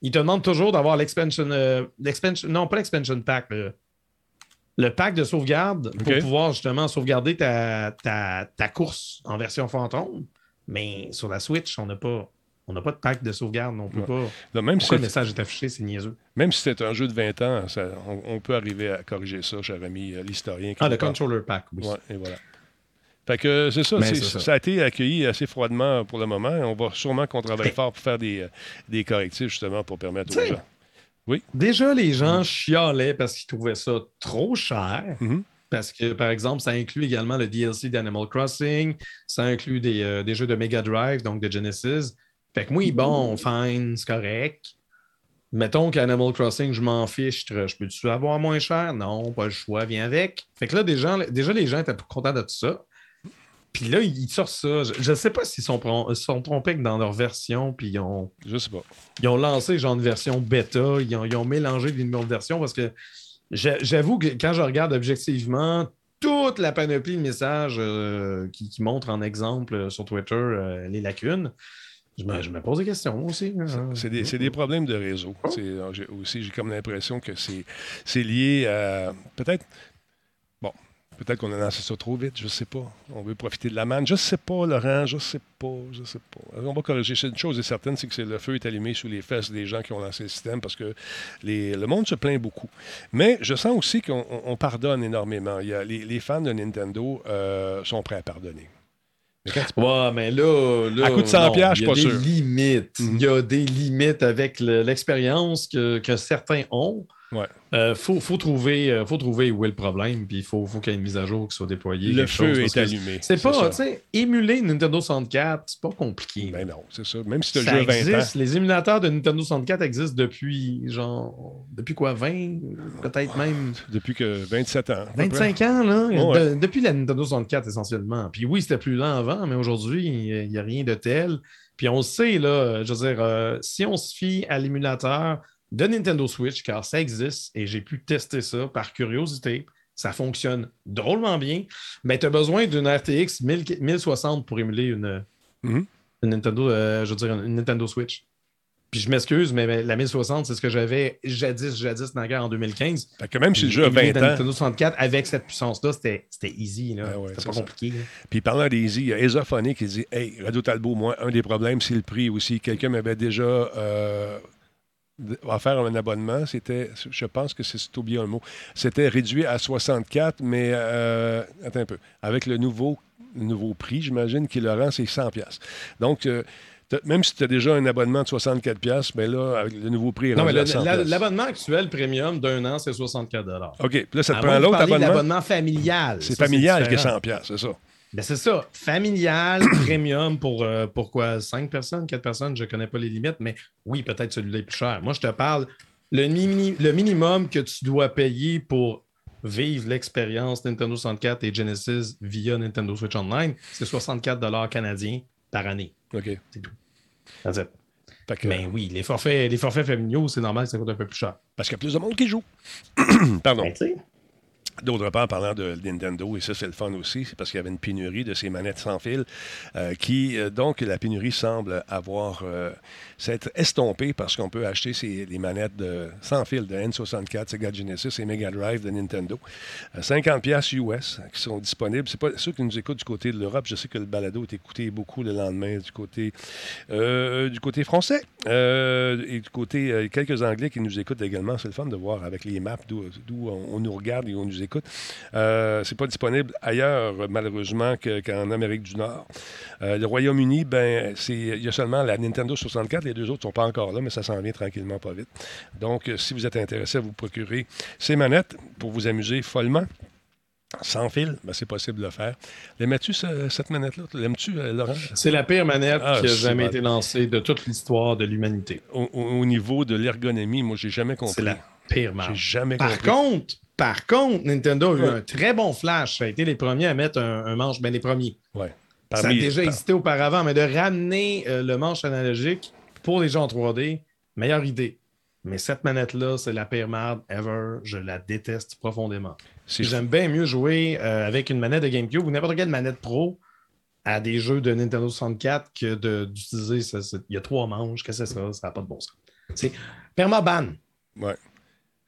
il te demande toujours d'avoir l'expansion, non, pas l'expansion pack, le, pack de sauvegarde pour pouvoir justement sauvegarder ta, ta, ta course en version fantôme. Mais sur la Switch, on n'a pas. On n'a pas de pack de sauvegarde, on peut pas. même si le message est affiché, c'est niaiseux? Même si c'est un jeu de 20 ans, on, peut arriver à corriger ça, cher ami euh, l'historien. Ah, le controller pack, oui. et voilà. Fait que c'est ça, ça, a été accueilli assez froidement pour le moment. On va sûrement qu'on travaille fort pour faire des, des correctifs, justement, pour permettre aux gens. Oui? Déjà, les gens chialaient parce qu'ils trouvaient ça trop cher. Mm-hmm. Parce que, par exemple, ça inclut également le DLC d'Animal Crossing, ça inclut des, euh, des, jeux de Mega Drive, donc de Genesis. Fait que moi, bon, fine, c'est correct. Mettons qu'Animal Crossing, je m'en fiche, je peux-tu avoir moins cher? Non, pas le choix, viens avec. Fait que là, déjà, déjà les gens étaient contents de tout ça. Puis là, ils sortent ça. Je ne sais pas s'ils sont, sont trompés dans leur version, puis ils ont. Je sais pas. Ils ont lancé genre une version bêta, ils ont, ils ont mélangé des nouvelles versions parce que j'avoue que quand je regarde objectivement toute la panoplie de messages euh, qui, qui, montrent en exemple sur Twitter euh, les lacunes, je me, pose des questions aussi. Hein. C'est des, problèmes de réseau. Oh. Aussi, j'ai comme l'impression que c'est lié à peut-être. Bon, peut-être qu'on a lancé ça trop vite, je ne sais pas. On veut profiter de la manne. Je ne sais pas, Laurent, je ne sais pas, je sais pas. On va corriger. Une chose est certaine, c'est que le feu est allumé sous les fesses des gens qui ont lancé le système parce que le monde se plaint beaucoup. Mais je sens aussi qu'on pardonne énormément. Il y a, les, fans de Nintendo euh, sont prêts à pardonner. Ouais, mais là, là à coup de 100 je suis pas sûr. Limites. Mhm. Il y a des limites avec l'expérience que, que, certains ont. Ouais. Euh, faut, faut, trouver, euh, faut trouver où est le problème, puis il faut, faut qu'il y ait une mise à jour qui soit déployée. Le feu chose, est allumé. C'est pas, tu sais, émuler Nintendo 64, c'est pas compliqué. Ben non, c'est ça. Même si tu as Ça le jeu 20 ans. existe. Les émulateurs de Nintendo 64 existent depuis, genre, depuis quoi, 20, peut-être même Depuis que 27 ans. à peu près. 25 ans, là. Ouais. De- depuis la Nintendo 64, essentiellement. Puis oui, c'était plus lent avant, mais aujourd'hui, il n'y a rien de tel. Puis on sait, là, je veux dire, euh, si on se fie à l'émulateur de Nintendo Switch, car ça existe et j'ai pu tester ça par curiosité, ça fonctionne drôlement bien, mais tu as besoin d'une RTX 1000 1060 pour émuler une, Mhm. une Nintendo, euh, je veux dire, une Nintendo Switch. Puis je m'excuse, mais la 1060, c'est ce que j'avais jadis, jadis, naguère en 2015. Fait que même si le jeu a Émuler 20 dans ans, Nintendo 64 avec cette puissance-là, c'était easy. là. Ah ouais, C'était c'est pas ça. compliqué. là. Puis parlant d'Easy, il y a Esophonic qui dit Hey, Radio Talbot, moi, un des problèmes, c'est le prix aussi. Quelqu'un m'avait déjà euh, d- offert un abonnement. C'était, je pense que c'est oublié un mot. C'était réduit à 64, mais euh, attends un peu. Avec le nouveau, nouveau prix, j'imagine, qui le rend, c'est 100$. piastres. Donc, euh, même si tu as déjà un abonnement de 64$, piastres, ben là, avec le nouveau prix, Non, mais rendu le- à 100$. la- piastres. l'abonnement actuel premium d'un an, c'est 64 OK, puis là, ça te À prend l'autre abonnement. l'abonnement familial. C'est familial qui est différent. 100$, piastres, c'est ça. Ben, c'est ça. Familial, premium pour, euh, pour quoi? 5 personnes, 4 personnes, je ne connais pas les limites, mais oui, peut-être celui-là est plus cher. Moi, je te parle, le, mini- le minimum que tu dois payer pour vivre l'expérience Nintendo 64 et Genesis via Nintendo Switch Online, c'est 64 canadiens par année. OK. That's it. Fait que- Mais oui, les forfaits, les forfaits familiaux, c'est normal que ça coûte un peu plus cher. Parce qu'il y a plus de monde qui joue. Pardon. Ben. D'autre part, parlant de Nintendo, et ça c'est le fun aussi, c'est parce qu'il y avait une pénurie de ces manettes sans fil, euh, qui, euh, donc, la pénurie semble avoir euh, s'être estompée parce qu'on peut acheter ces, les manettes de, sans fil de N64, Sega Genesis et Mega Drive de Nintendo. Euh, 50$ piastres US qui sont disponibles. C'est pas ceux qui nous écoutent du côté de l'Europe. Je sais que le balado est écouté beaucoup le lendemain du côté, du côté français et du côté quelques Anglais qui nous écoutent également. C'est le fun de voir avec les maps d'où d'où on, on nous regarde et on nous écoute. Euh, c'est pas disponible ailleurs, malheureusement, que- qu'en Amérique du Nord. Euh, le Royaume-Uni, ben, c'est, il y a seulement la Nintendo 64. Les deux autres sont pas encore là, mais ça s'en vient tranquillement, pas vite. Donc, euh, si vous êtes intéressé à vous procurer ces manettes pour vous amuser follement, sans fil, ben, c'est possible de le faire. L'aimes-tu, ce- cette manette-là? L'aimes-tu, euh, Laurent? C'est la pire manette Ah, qui a jamais mal. été lancée de toute l'histoire de l'humanité. Au, au- au niveau de l'ergonomie, moi, j'ai jamais compris. C'est la pire J'ai marque. jamais Par compris. contre, par contre, Nintendo a eu Ouais. un très bon flash. Ça a été les premiers à mettre un, un manche, ben les premiers. Ouais. ça a déjà par- existé auparavant, mais de ramener euh, le manche analogique pour les gens en 3D, meilleure idée. Mais cette manette-là, c'est la pire merde ever. Je la déteste profondément. J'aime bien mieux jouer euh, avec une manette de GameCube ou n'importe quelle manette pro à des jeux de Nintendo 64 que d'utiliser. Il y a trois manches, qu'est-ce que c'est ça? Ça n'a pas de bon sens. C'est permaban. Ouais.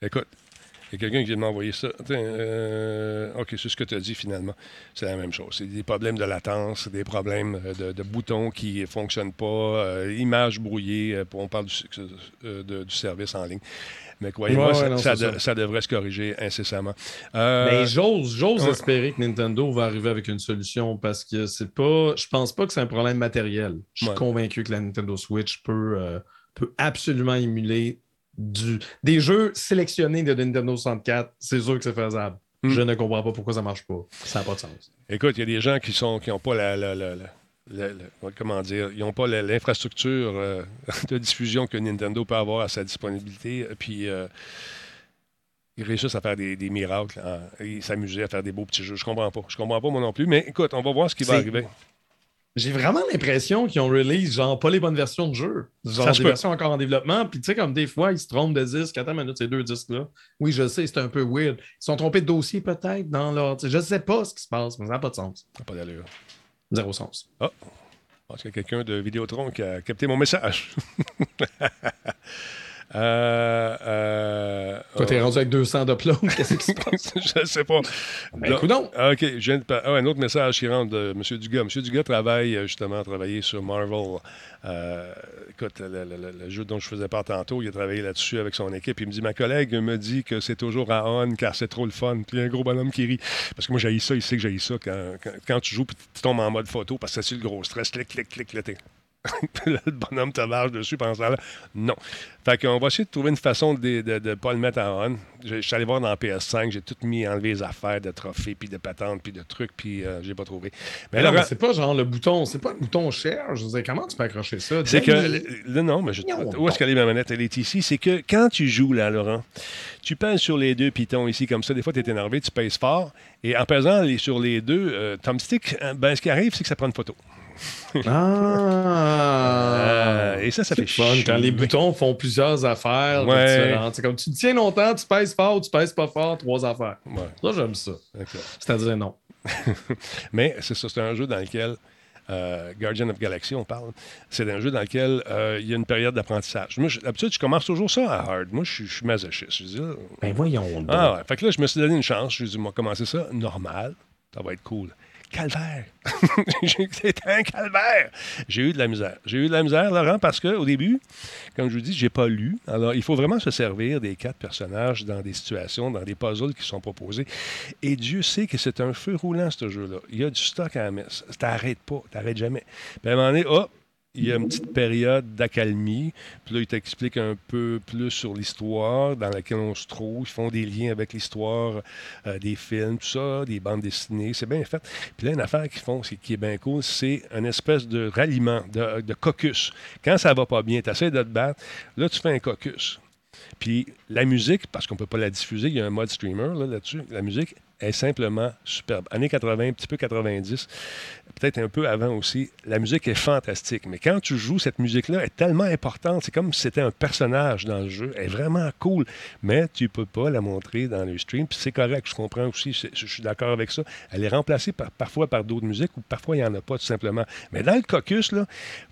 Écoute, il y a quelqu'un qui vient de m'envoyer ça. Euh, OK, c'est ce que tu as dit finalement. C'est la même chose. C'est des problèmes de latence, des problèmes euh, de, de boutons qui ne fonctionnent pas, euh, images brouillées. on parle du, de- du service en ligne. Mais croyez-moi, Ouais, ça, devrait se corriger incessamment. Euh, Mais j'ose, j'ose ouais. espérer que Nintendo va arriver avec une solution parce que c'est pas. Je pense pas que c'est un problème matériel. Je suis convaincu que la Nintendo Switch peut, euh, peut absolument émuler du, des jeux sélectionnés de Nintendo 64. C'est sûr que c'est faisable. Hmm. Je ne comprends pas pourquoi ça marche pas. Ça n'a pas de sens. Écoute, il y a des gens qui sont qui n'ont pas la, la- la- la- la- la- comment dire, ils n'ont pas l'infrastructure euh, de diffusion que Nintendo peut avoir à sa disponibilité. Puis euh, ils réussissent à faire des, des miracles, hein, et s'amuser à faire des beaux petits jeux. Je comprends pas. Je comprends pas moi non plus. Mais écoute, on va voir ce qui va arriver. J'ai vraiment l'impression qu'ils ont release, genre, pas les bonnes versions de jeu. Genre, Ça des peut. versions encore en développement. Puis, tu sais, comme des fois, ils se trompent de disque. Attends minute, ces deux disques-là. Oui, je sais, c'est un peu weird. Ils se sont trompés de dossier, peut-être, dans leur. Je sais pas ce qui se passe, mais ça n'a pas de sens. Ça n'a pas d'allure. Zéro sens. Je pense qu'il y a quelqu'un de Vidéotron qui a capté mon message. euh, euh, Toi, t'es rendu avec 200 d'upload. Qu'est-ce qui se passe? je ne sais pas. Ben, Donc-. Ah, OK. Je viens de par- ah, un autre message qui rentre de M. Dugas. M. Dugas travaille euh, justement à travailler sur Marvel. Euh, écoute, le, le- le- le jeu dont je faisais part tantôt, il a travaillé là-dessus avec son équipe. Il me dit Ma collègue me dit que c'est toujours à on car c'est trop le fun. Puis il y a un gros bonhomme qui rit. Parce que moi, j'ai ça, il sait que j'ai ça quand, quand, quand tu joues puis tu tombes en mode photo parce que c'est le gros stress. Clic, clic, clic, là, le bonhomme te marche dessus pendant temps-là. Non. Fait qu'on va essayer de trouver une façon de ne pas le mettre en on. Je je suis allé voir dans PS5, j'ai tout mis, enlevé les affaires de trophées, puis de patentes, puis de trucs, puis euh, j'ai pas trouvé. Mais c'est pas genre le bouton, c'est pas le bouton cher. Je dire, comment tu peux accrocher ça? c'est que. Là, non, mais je, où est-ce qu'elle est ma manette? Elle est ici. C'est que quand tu joues, là, Laurent, tu pèses sur les deux pitons ici, comme ça. Des fois, tu es énervé, tu pèses fort. Et en pesant les- sur les deux euh, thumbsticks, euh, ben, ce qui arrive, c'est que ça prend une photo. Ah! Euh, et ça, ça fait fun chier. quand les boutons font plusieurs affaires Ouais. différentes. C'est comme tu tiens longtemps, tu pèses fort, tu pèses pas fort, trois affaires. Ouais, Ça, j'aime ça. C'est-à-dire non. Mais c'est ça, c'est un jeu dans lequel. euh, Guardian of Galaxy, on parle. C'est un jeu dans lequel euh, il y a une période d'apprentissage. Moi, d'habitude, je commence toujours ça à hard. Moi, je suis- masochiste. Je dis, ah, Ben voyons. Ah ouais. Fait que là, je me suis donné une chance. Je me suis dit, moi, commencer ça normal. Ça va être cool. Calvaire. C'était un calvaire. J'ai eu de la misère. J'ai eu de la misère, Laurent, parce qu'au début, comme je vous dis, j'ai pas lu. Alors, il faut vraiment se servir des quatre personnages dans des situations, dans des puzzles qui sont proposés. Et Dieu sait que c'est un feu roulant, ce jeu-là. Il y a du stock à la messe. T'arrêtes pas. T'arrêtes jamais. Puis à un moment donné, hop, il y a une petite période d'accalmie. Puis là, il t'explique un peu plus sur l'histoire dans laquelle on se trouve. Ils font des liens avec l'histoire euh, des films, tout ça, des bandes dessinées. C'est bien fait. Puis là, une affaire qu'ils font, qui est bien cool, c'est une espèce de ralliement, de, de caucus. Quand ça va pas bien, tu essaies de te battre, là, tu fais un caucus. Puis la musique, parce qu'on peut pas la diffuser, il y a un mode streamer là, là-dessus. La musique est simplement superbe. Années 80, un petit peu 90, peut-être un peu avant aussi. La musique est fantastique. Mais quand tu joues, cette musique-là est tellement importante. C'est comme si c'était un personnage dans le jeu. Elle est vraiment cool. Mais tu ne peux pas la montrer dans le stream. Puis c'est correct, je comprends aussi. c'est- Je suis d'accord avec ça. Elle est remplacée par- parfois par d'autres musiques ou parfois il n'y en a pas tout simplement. Mais dans le caucus, il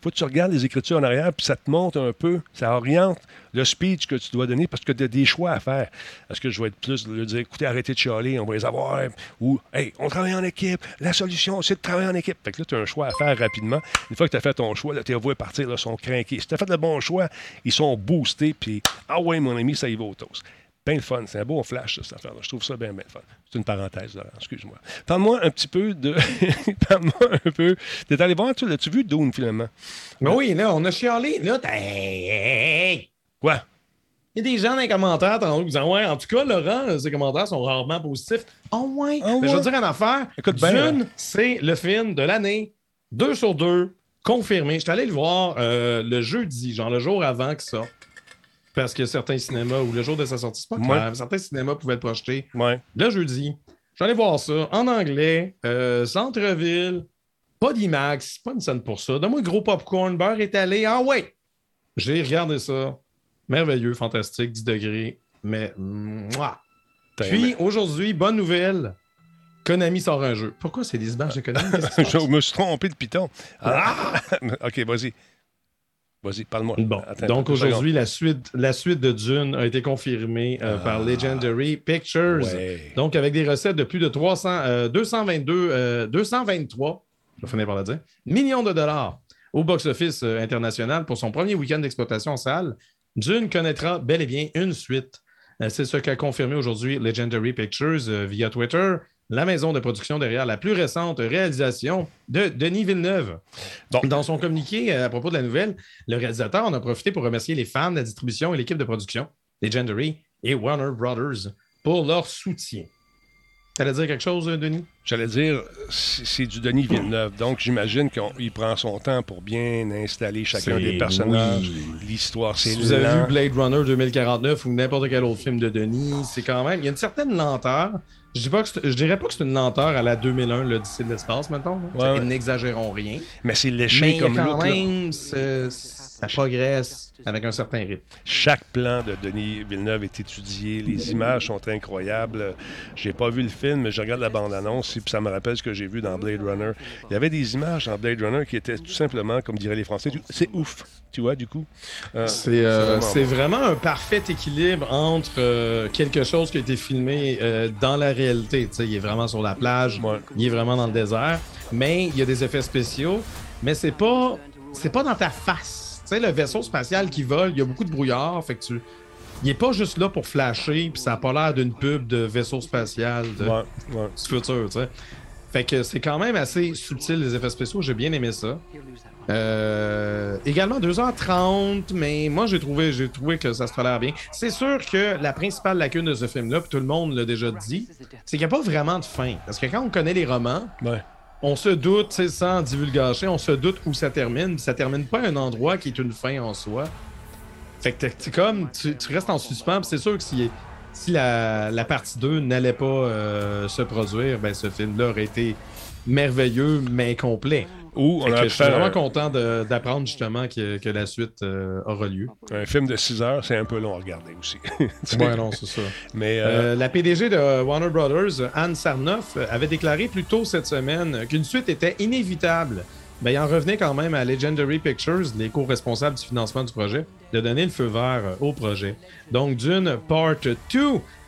faut que tu regardes les écritures en arrière, puis ça te montre un peu, ça oriente le speech que tu dois donner parce que tu as des choix à faire. Est-ce que je vais être plus de dire, écoutez, arrêtez de chialer, on va les avoir, ou, hey, on travaille en équipe, la solution, c'est de travailler en équipe. Fait que là, tu as un choix à faire rapidement. Une fois que tu as fait ton choix, là, tes voix partir, là, sont craqués. Si tu as fait le bon choix, ils sont boostés, puis, ah ouais, mon ami, ça y va au toast. Bien le fun. C'est un beau flash, ça, cette affaire-là. Je trouve ça bien, bien fun. C'est une parenthèse, Laurent. Excuse-moi. Parle-moi un petit peu de. Parle-moi un peu. T'es allé voir, tu l'as-tu vu, Dune, finalement? Mais oui, là, on a chialé. Là, hey, hey. Quoi? Il y a des gens dans les commentaires tantôt qui disent Ouais, en tout cas, Laurent, ces commentaires sont rarement positifs. Oh ouais? Ah Mais je veux ouais? dire une affaire. Écoute bien, Dune, c'est le film de l'année. Deux sur deux, confirmé. Je suis allé le voir euh, le jeudi, genre le jour avant que ça. Parce que certains cinémas, ou le jour de sa sortie, c'est pas Ouais. grave, certains cinémas pouvaient le projeter. Ouais. Le jeudi, j'allais voir ça en anglais, euh, centre-ville, pas d'IMAX, pas une scène pour ça. Donne-moi un gros popcorn, beurre étalé. Ah ouais! J'ai regardé ça. Merveilleux, fantastique, 10 degrés. Mais, Puis aujourd'hui, bonne nouvelle. Konami sort un jeu. Pourquoi c'est des images de Konami? Je me suis trompé de piton. Ah! OK, vas-y. Vas-y, parle-moi. Bon, Attends, donc aujourd'hui, la suite, la suite de Dune a été confirmée euh, par Legendary Pictures. Ouais. Donc, avec des recettes de plus de 300, euh, 222, euh, 223, je vais finir par le dire, millions de dollars au box-office euh, international pour son premier week-end d'exploitation en salle, Dune connaîtra bel et bien une suite. Euh, C'est ce qu'a confirmé aujourd'hui Legendary Pictures euh, via Twitter, la maison de production derrière la plus récente réalisation de Denis Villeneuve. Dans son communiqué euh, à propos de la nouvelle, le réalisateur en a profité pour remercier les fans, la distribution et l'équipe de production, Legendary et Warner Brothers, pour leur soutien. T'allais dire quelque chose, Denis? J'allais dire, c'est du Denis Villeneuve. Donc, j'imagine qu'il prend son temps pour bien installer chacun des personnages. oui. L'histoire, c'est Si vous avez vu Blade Runner 2049 ou n'importe quel autre film de Denis, c'est quand même. Il y a une certaine lenteur. Je, dis pas que c'est- je dirais pas que c'est une lenteur à la 2001, l'Odyssée de l'espace, maintenant. Ouais, ouais. N'exagérons rien. Mais c'est léché Mais comme quand même, ça progresse avec un certain rythme. Chaque plan de Denis Villeneuve est étudié. Les images sont incroyables. J'ai pas vu le film, mais je regarde la bande-annonce et puis ça me rappelle ce que j'ai vu dans Blade Runner. Il y avait des images dans Blade Runner qui étaient tout simplement, comme diraient les Français, c'est ouf. Tu vois, du coup. Euh, C'est euh, vraiment c'est bon. vraiment un parfait équilibre entre euh, quelque chose qui a été filmé euh, dans la réalité. Tu sais, il est vraiment sur la plage, Ouais. il est vraiment dans le désert, mais il y a des effets spéciaux, mais c'est pas c'est pas dans ta face. Tu sais, le vaisseau spatial qui vole, il y a beaucoup de brouillard, fait que tu il est pas juste là pour flasher, puis ça a pas l'air d'une pub de vaisseau spatial de, Ouais, ouais. du futur, tu sais. Fait que c'est quand même assez subtil les effets spéciaux, j'ai bien aimé ça. Euh, également 2h30, mais moi j'ai trouvé, j'ai trouvé que ça se tolère bien. C'est sûr que la principale lacune de ce film-là, puis tout le monde l'a déjà dit, c'est qu'il n'y a pas vraiment de fin. Parce que quand on connaît les romans, Ouais. on se doute, sans divulgacher, on se doute où ça termine, ça termine pas à un endroit qui est une fin en soi. Fait que comme, tu, tu restes en suspens, c'est sûr que si, si la, la partie 2 n'allait pas euh, se produire, ben ce film-là aurait été merveilleux, mais incomplet. Ou on a je suis vraiment un, content d'apprendre justement que, que la suite euh, aura lieu. un film de 6 heures, c'est un peu long à regarder aussi. Ouais, non, c'est ça. Mais euh, Euh, la PDG de Warner Brothers, Anne Sarnoff, avait déclaré plus tôt cette semaine qu'une suite était inévitable. Ben, il en revenait quand même à Legendary Pictures, les co-responsables du financement du projet, de donner le feu vert au projet. Donc, Dune Part 2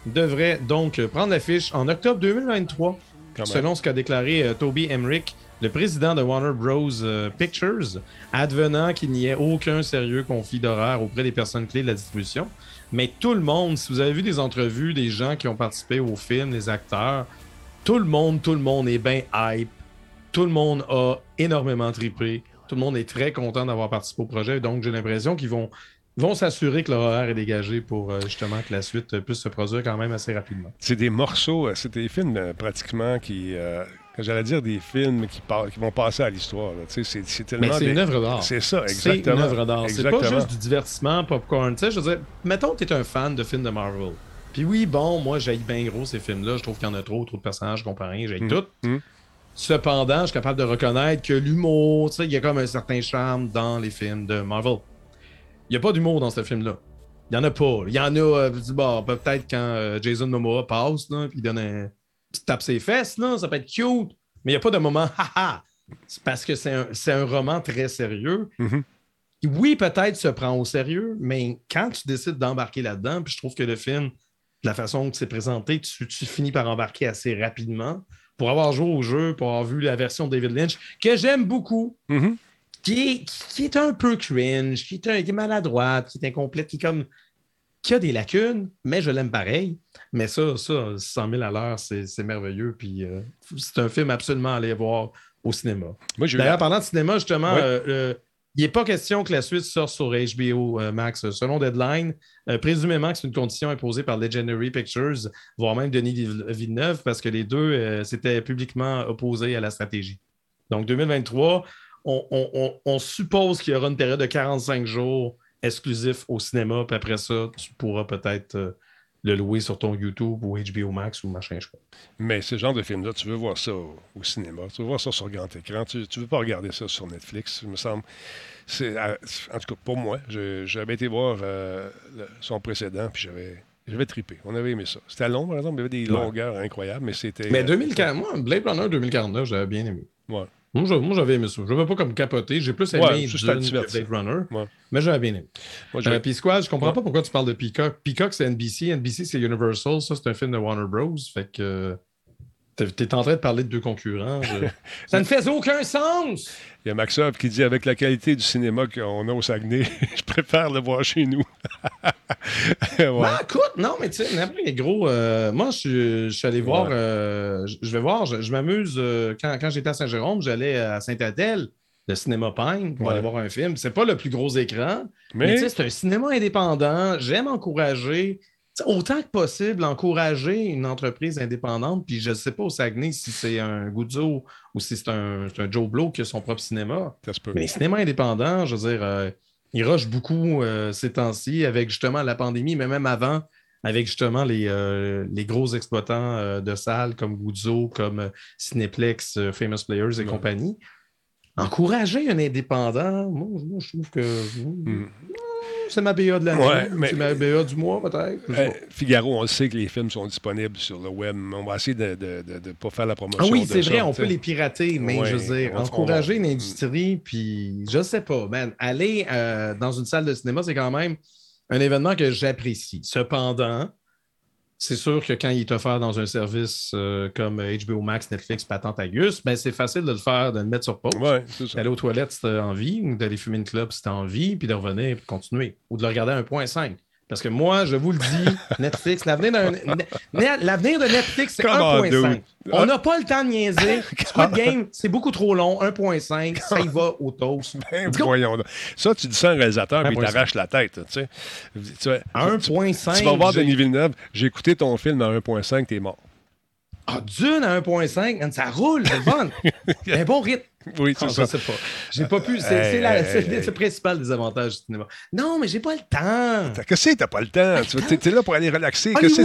devrait donc prendre l'affiche en octobre 2023, selon ce qu'a déclaré euh, Toby Emmerich, le président de Warner Bros. euh, Pictures, advenant qu'il n'y ait aucun sérieux conflit d'horaire auprès des personnes clés de la distribution. Mais tout le monde, si vous avez vu des entrevues des gens qui ont participé au film, les acteurs, tout le monde, tout le monde est bien hype. Tout le monde a énormément trippé. Tout le monde est très content d'avoir participé au projet. Donc, j'ai l'impression qu'ils vont, vont s'assurer que l'horaire est dégagé pour euh, justement que la suite euh, puisse se produire quand même assez rapidement. c'est des morceaux, euh, c'est des films pratiquement qui. J'allais dire des films qui, par- qui vont passer à l'histoire. Tu C'est c'est tellement. C'est des- une œuvre d'art. C'est ça, C'est exactement. une œuvre d'art. C'est pas juste du divertissement, popcorn. Tu je veux dire, mettons que t'es un fan de films de Marvel. Puis oui, bon, moi, j'aille bien gros ces films-là. Je trouve qu'il y en a trop, trop de personnages, je comprends rien, j'aille tout. Mhm. Cependant, je suis capable de reconnaître que l'humour, tu il y a comme un certain charme dans les films de Marvel. Il n'y a pas d'humour dans ce film-là. Il y en a pas. Il y en a, euh, bon, peut-être quand euh, Jason Momoa passe, là, puis il donne un petit tape ses fesses, là, ça peut être cute. Mais il n'y a pas de moment, haha. C'est parce que c'est un, un roman très sérieux. Mhm. qui, Oui, peut-être se prend au sérieux, mais quand tu décides d'embarquer là-dedans, puis je trouve que le film, de la façon que c'est présenté, tu, tu finis par embarquer assez rapidement. Pour avoir joué au jeu, pour avoir vu la version de David Lynch, que j'aime beaucoup, Mhm. Qui est, qui est un peu cringe, qui est, un, qui est maladroite, qui est incomplète, qui est comme qui a des lacunes, mais je l'aime pareil. Mais ça, ça, 100 000 à l'heure, c'est merveilleux. Puis euh, c'est un film absolument à aller voir au cinéma. D'ailleurs, la- parlant de cinéma, justement, euh, euh, il n'est pas question que la suite sorte sur HBO Max. Selon Deadline, présumément que c'est une condition imposée par Legendary Pictures, voire même Denis Vill- Villeneuve, parce que les deux s'étaient publiquement opposés à la stratégie. Donc, 2023, on, on- on- on suppose qu'il y aura une période de 45 jours exclusif au cinéma, puis après ça, tu pourras peut-être euh, le louer sur ton YouTube ou HBO Max ou machin, je crois. Mais ce genre de film-là, tu veux voir ça au, au cinéma, tu veux voir ça sur grand écran, tu ne veux pas regarder ça sur Netflix, il me semble. C'est, à- en tout cas, pour moi, j'avais été voir euh, son précédent, puis j'avais, j'avais trippé. On avait aimé ça. C'était long, par exemple, il y avait des Ouais. longueurs incroyables, mais c'était... Mais euh, 2040, moi, Blade Runner 2049, j'avais bien aimé. Ouais. Moi, j'avais aimé ça. Je ne veux pas comme capoter. J'ai plus aimé Ouais, Dune que. Blade Runner. Ouais. Mais j'avais bien aimé. Moi, j'avais- Euh, puis Squad, je comprends Ouais. pas pourquoi tu parles de Peacock. Peacock, c'est NBC. NBC, c'est Universal. Ça, c'est un film de Warner Bros. Fait que euh, t'es en train de parler de deux concurrents. je- ça ne fait aucun sens! Il y a Maxov qui dit avec la qualité du cinéma qu'on a au Saguenay, je préfère le voir chez nous. Ouais. Ben, écoute, non, mais tu sais, gros. euh, moi, je suis- je suis allé voir. euh, je vais voir, je, je m'amuse. euh, quand quand j'étais à Saint-Jérôme, j'allais à Saint-Adèle, le cinéma Pine, pour Ouais. aller voir un film. C'est pas le plus gros écran, mais, Mais tu sais, c'est un cinéma indépendant. J'aime encourager, autant que possible, encourager une entreprise indépendante. Puis je sais pas au Saguenay si c'est un Guzzo ou si c'est un, Joe Blow qui a son propre cinéma. ça se peut. Mais les cinémas indépendants, je veux dire, euh, ils rushent beaucoup euh, ces temps-ci avec justement la pandémie, mais même avant, avec justement les, euh, les gros exploitants euh, de salles comme Guzzo, comme Cineplex, Famous Players et Ouais. compagnie. Encourager un indépendant, moi, moi, je trouve que Hmm. c'est ma BA de l'année, Ouais, mais- c'est ma BA du mois peut-être. Euh. Figaro, on le sait que les films sont disponibles sur le web. mais On va essayer de ne pas faire la promotion. Ah oui, de c'est ça, vrai, on peut les pirater, mais Ouais, je veux dire, encourager va- une industrie, puis je sais pas, man, aller euh, dans une salle de cinéma, c'est quand même un événement que j'apprécie. Cependant, c'est sûr que quand il est offert dans un service euh, comme HBO Max, Netflix, Patente Agus, ben c'est facile de le faire, de le mettre sur pause. Ouais. D'aller aux toilettes si t'as envie, ou d'aller fumer une clope si t'as envie, puis de revenir et de continuer. Ou de le regarder à 1.5. Parce que moi, je vous le dis, Netflix, l'avenir de Netflix, c'est Come on, 1.5. dude. On n'a pas le temps de niaiser. Squid Game, c'est beaucoup trop long. 1.5, ça y va au toast. Ben, voyons donc. Ça, tu dis ça à un réalisateur, puis il 1.5. t'arrache la tête. Tu, sais. Tu vas- 1.5. tu vas voir Denis Villeneuve, j'ai écouté ton film à 1.5, t'es mort. Ah, Dune à 1.5, man, ça roule, c'est fun. un bon rythme. Oui, Ah, c'est je ça. sais pas. J'ai pas pu. C'est Hey, hey, hey, le principal des avantages du cinéma. Non, mais j'ai pas le temps. Qu'est-ce que c'est, t'as pas le temps? Tu t'es là pour aller relaxer. Est-ce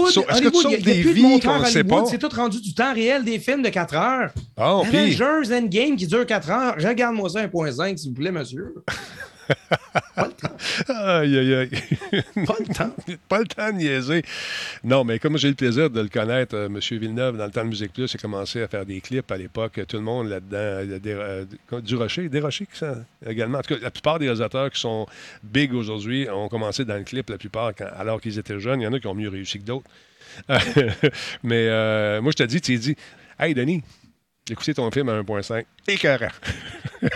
que tu sauves des vies qu'on ne sait pas? C'est tout rendu du temps réel des films de 4 heures. Oh, Avengers Endgame qui dure 4 heures. Regarde-moi ça 1.5, s'il vous plaît, monsieur. pas. aïe, aïe, aïe. Pas le temps. pas le temps de niaiser. Non, mais comme j'ai eu le plaisir de le connaître, euh, M. Villeneuve, dans le temps de Musique Plus, il a commencé à faire des clips à l'époque. Tout le monde là-dedans, euh, des, euh, du Rocher, des Rochers sont également. En tout cas, la plupart des réalisateurs qui sont big aujourd'hui ont commencé dans le clip, la plupart, quand- alors qu'ils étaient jeunes. Il y en a qui ont mieux réussi que d'autres. mais euh, moi, je te dis, tu dis, hey, Denis, j'ai écouté ton film à 1.5. Écœurant.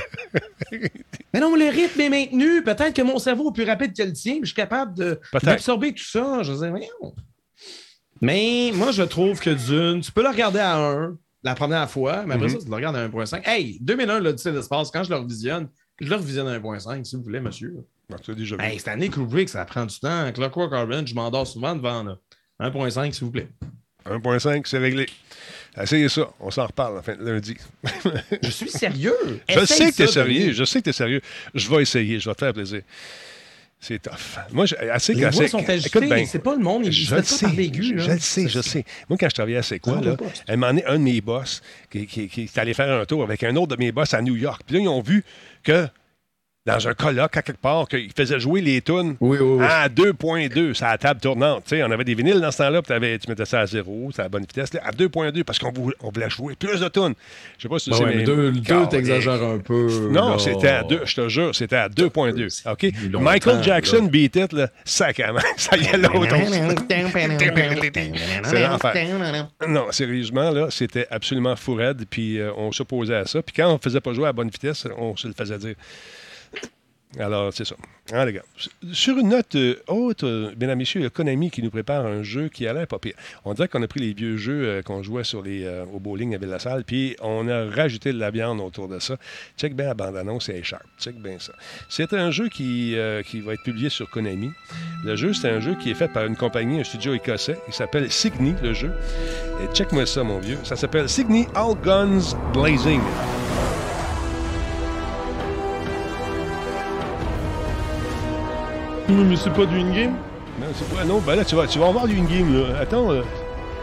Mais non, le rythme est maintenu. Peut-être que mon cerveau est plus rapide que le tien, mais je suis capable d'absorber tout ça. Je sais. Mais moi, je trouve que Dune, tu peux le regarder à 1 la première fois, mais après Mhm. ça, tu le regardes à 1.5. Hey, 2001, l'Odyssée de l'espace, quand je le revisionne, je le revisionne à 1.5, s'il vous plaît, monsieur. Bon, tu déjà vu. Hey, Stanley Kubrick, ça prend du temps. Clockwork Orange, je m'endors souvent devant là. 1.5, s'il vous plaît. 1.5, c'est réglé. Essayez ça. On s'en reparle enfin, lundi. Je suis sérieux. Je Essaye sais que tu es sérieux. Je sais que tu es sérieux. Je vais essayer. Je vais te faire plaisir. C'est tough. Moi, je- assez Les voix sont bien, C'est pas le monde. Je le sais, je, le sais, je sais. Moi, quand je travaillais à C'est quoi, là, elle m'en est un de mes boss qui, qui, qui est allé faire un tour avec un autre de mes boss à New York. Puis là, ils ont vu que dans un colloque, à quelque part, qu'ils faisaient jouer les tunes Oui, oui, oui. à 2.2, c'est à la table tournante. Tu sais, on avait des vinyles dans ce temps-là, puis tu mettais ça à zéro, c'est à la bonne vitesse. Là, à 2.2, parce qu'on voulait, jouer plus de tunes. Je sais pas si tu Ben sais, ouais, mais deux, deux, t'exagères un peu. Non, c'était à 2, je te jure, c'était à 2.2. OK? longtemps, Michael Jackson là. beat it, là, sacrément. Ça y est, l'autre. C'est l'enfer. Non, sérieusement, là, c'était absolument fou raide, puis euh, on s'opposait à ça. Puis quand on ne faisait pas jouer à bonne vitesse, on se le faisait dire. Alors, c'est ça. Hein, les gars. Sur une note euh, haute, euh, mesdames, messieurs, il y a Konami qui nous prépare un jeu qui a l'air pas pire. On dirait qu'on a pris les vieux jeux euh, qu'on jouait sur les, euh, au bowling la salle, puis on a rajouté de la viande autour de ça. Check bien la bande-annonce et Sharp. Check bien ça. C'est un jeu qui, euh, qui va être publié sur Konami. Le jeu, c'est un jeu qui est fait par une compagnie, un studio écossais. Il s'appelle Signy, le jeu. Et check-moi ça, mon vieux. Ça s'appelle Signy All Guns Blazing. Mais c'est pas du in-game? Non, c'est pas. Non, ben là, tu vas, tu vas avoir du in-game, là. Attends. euh,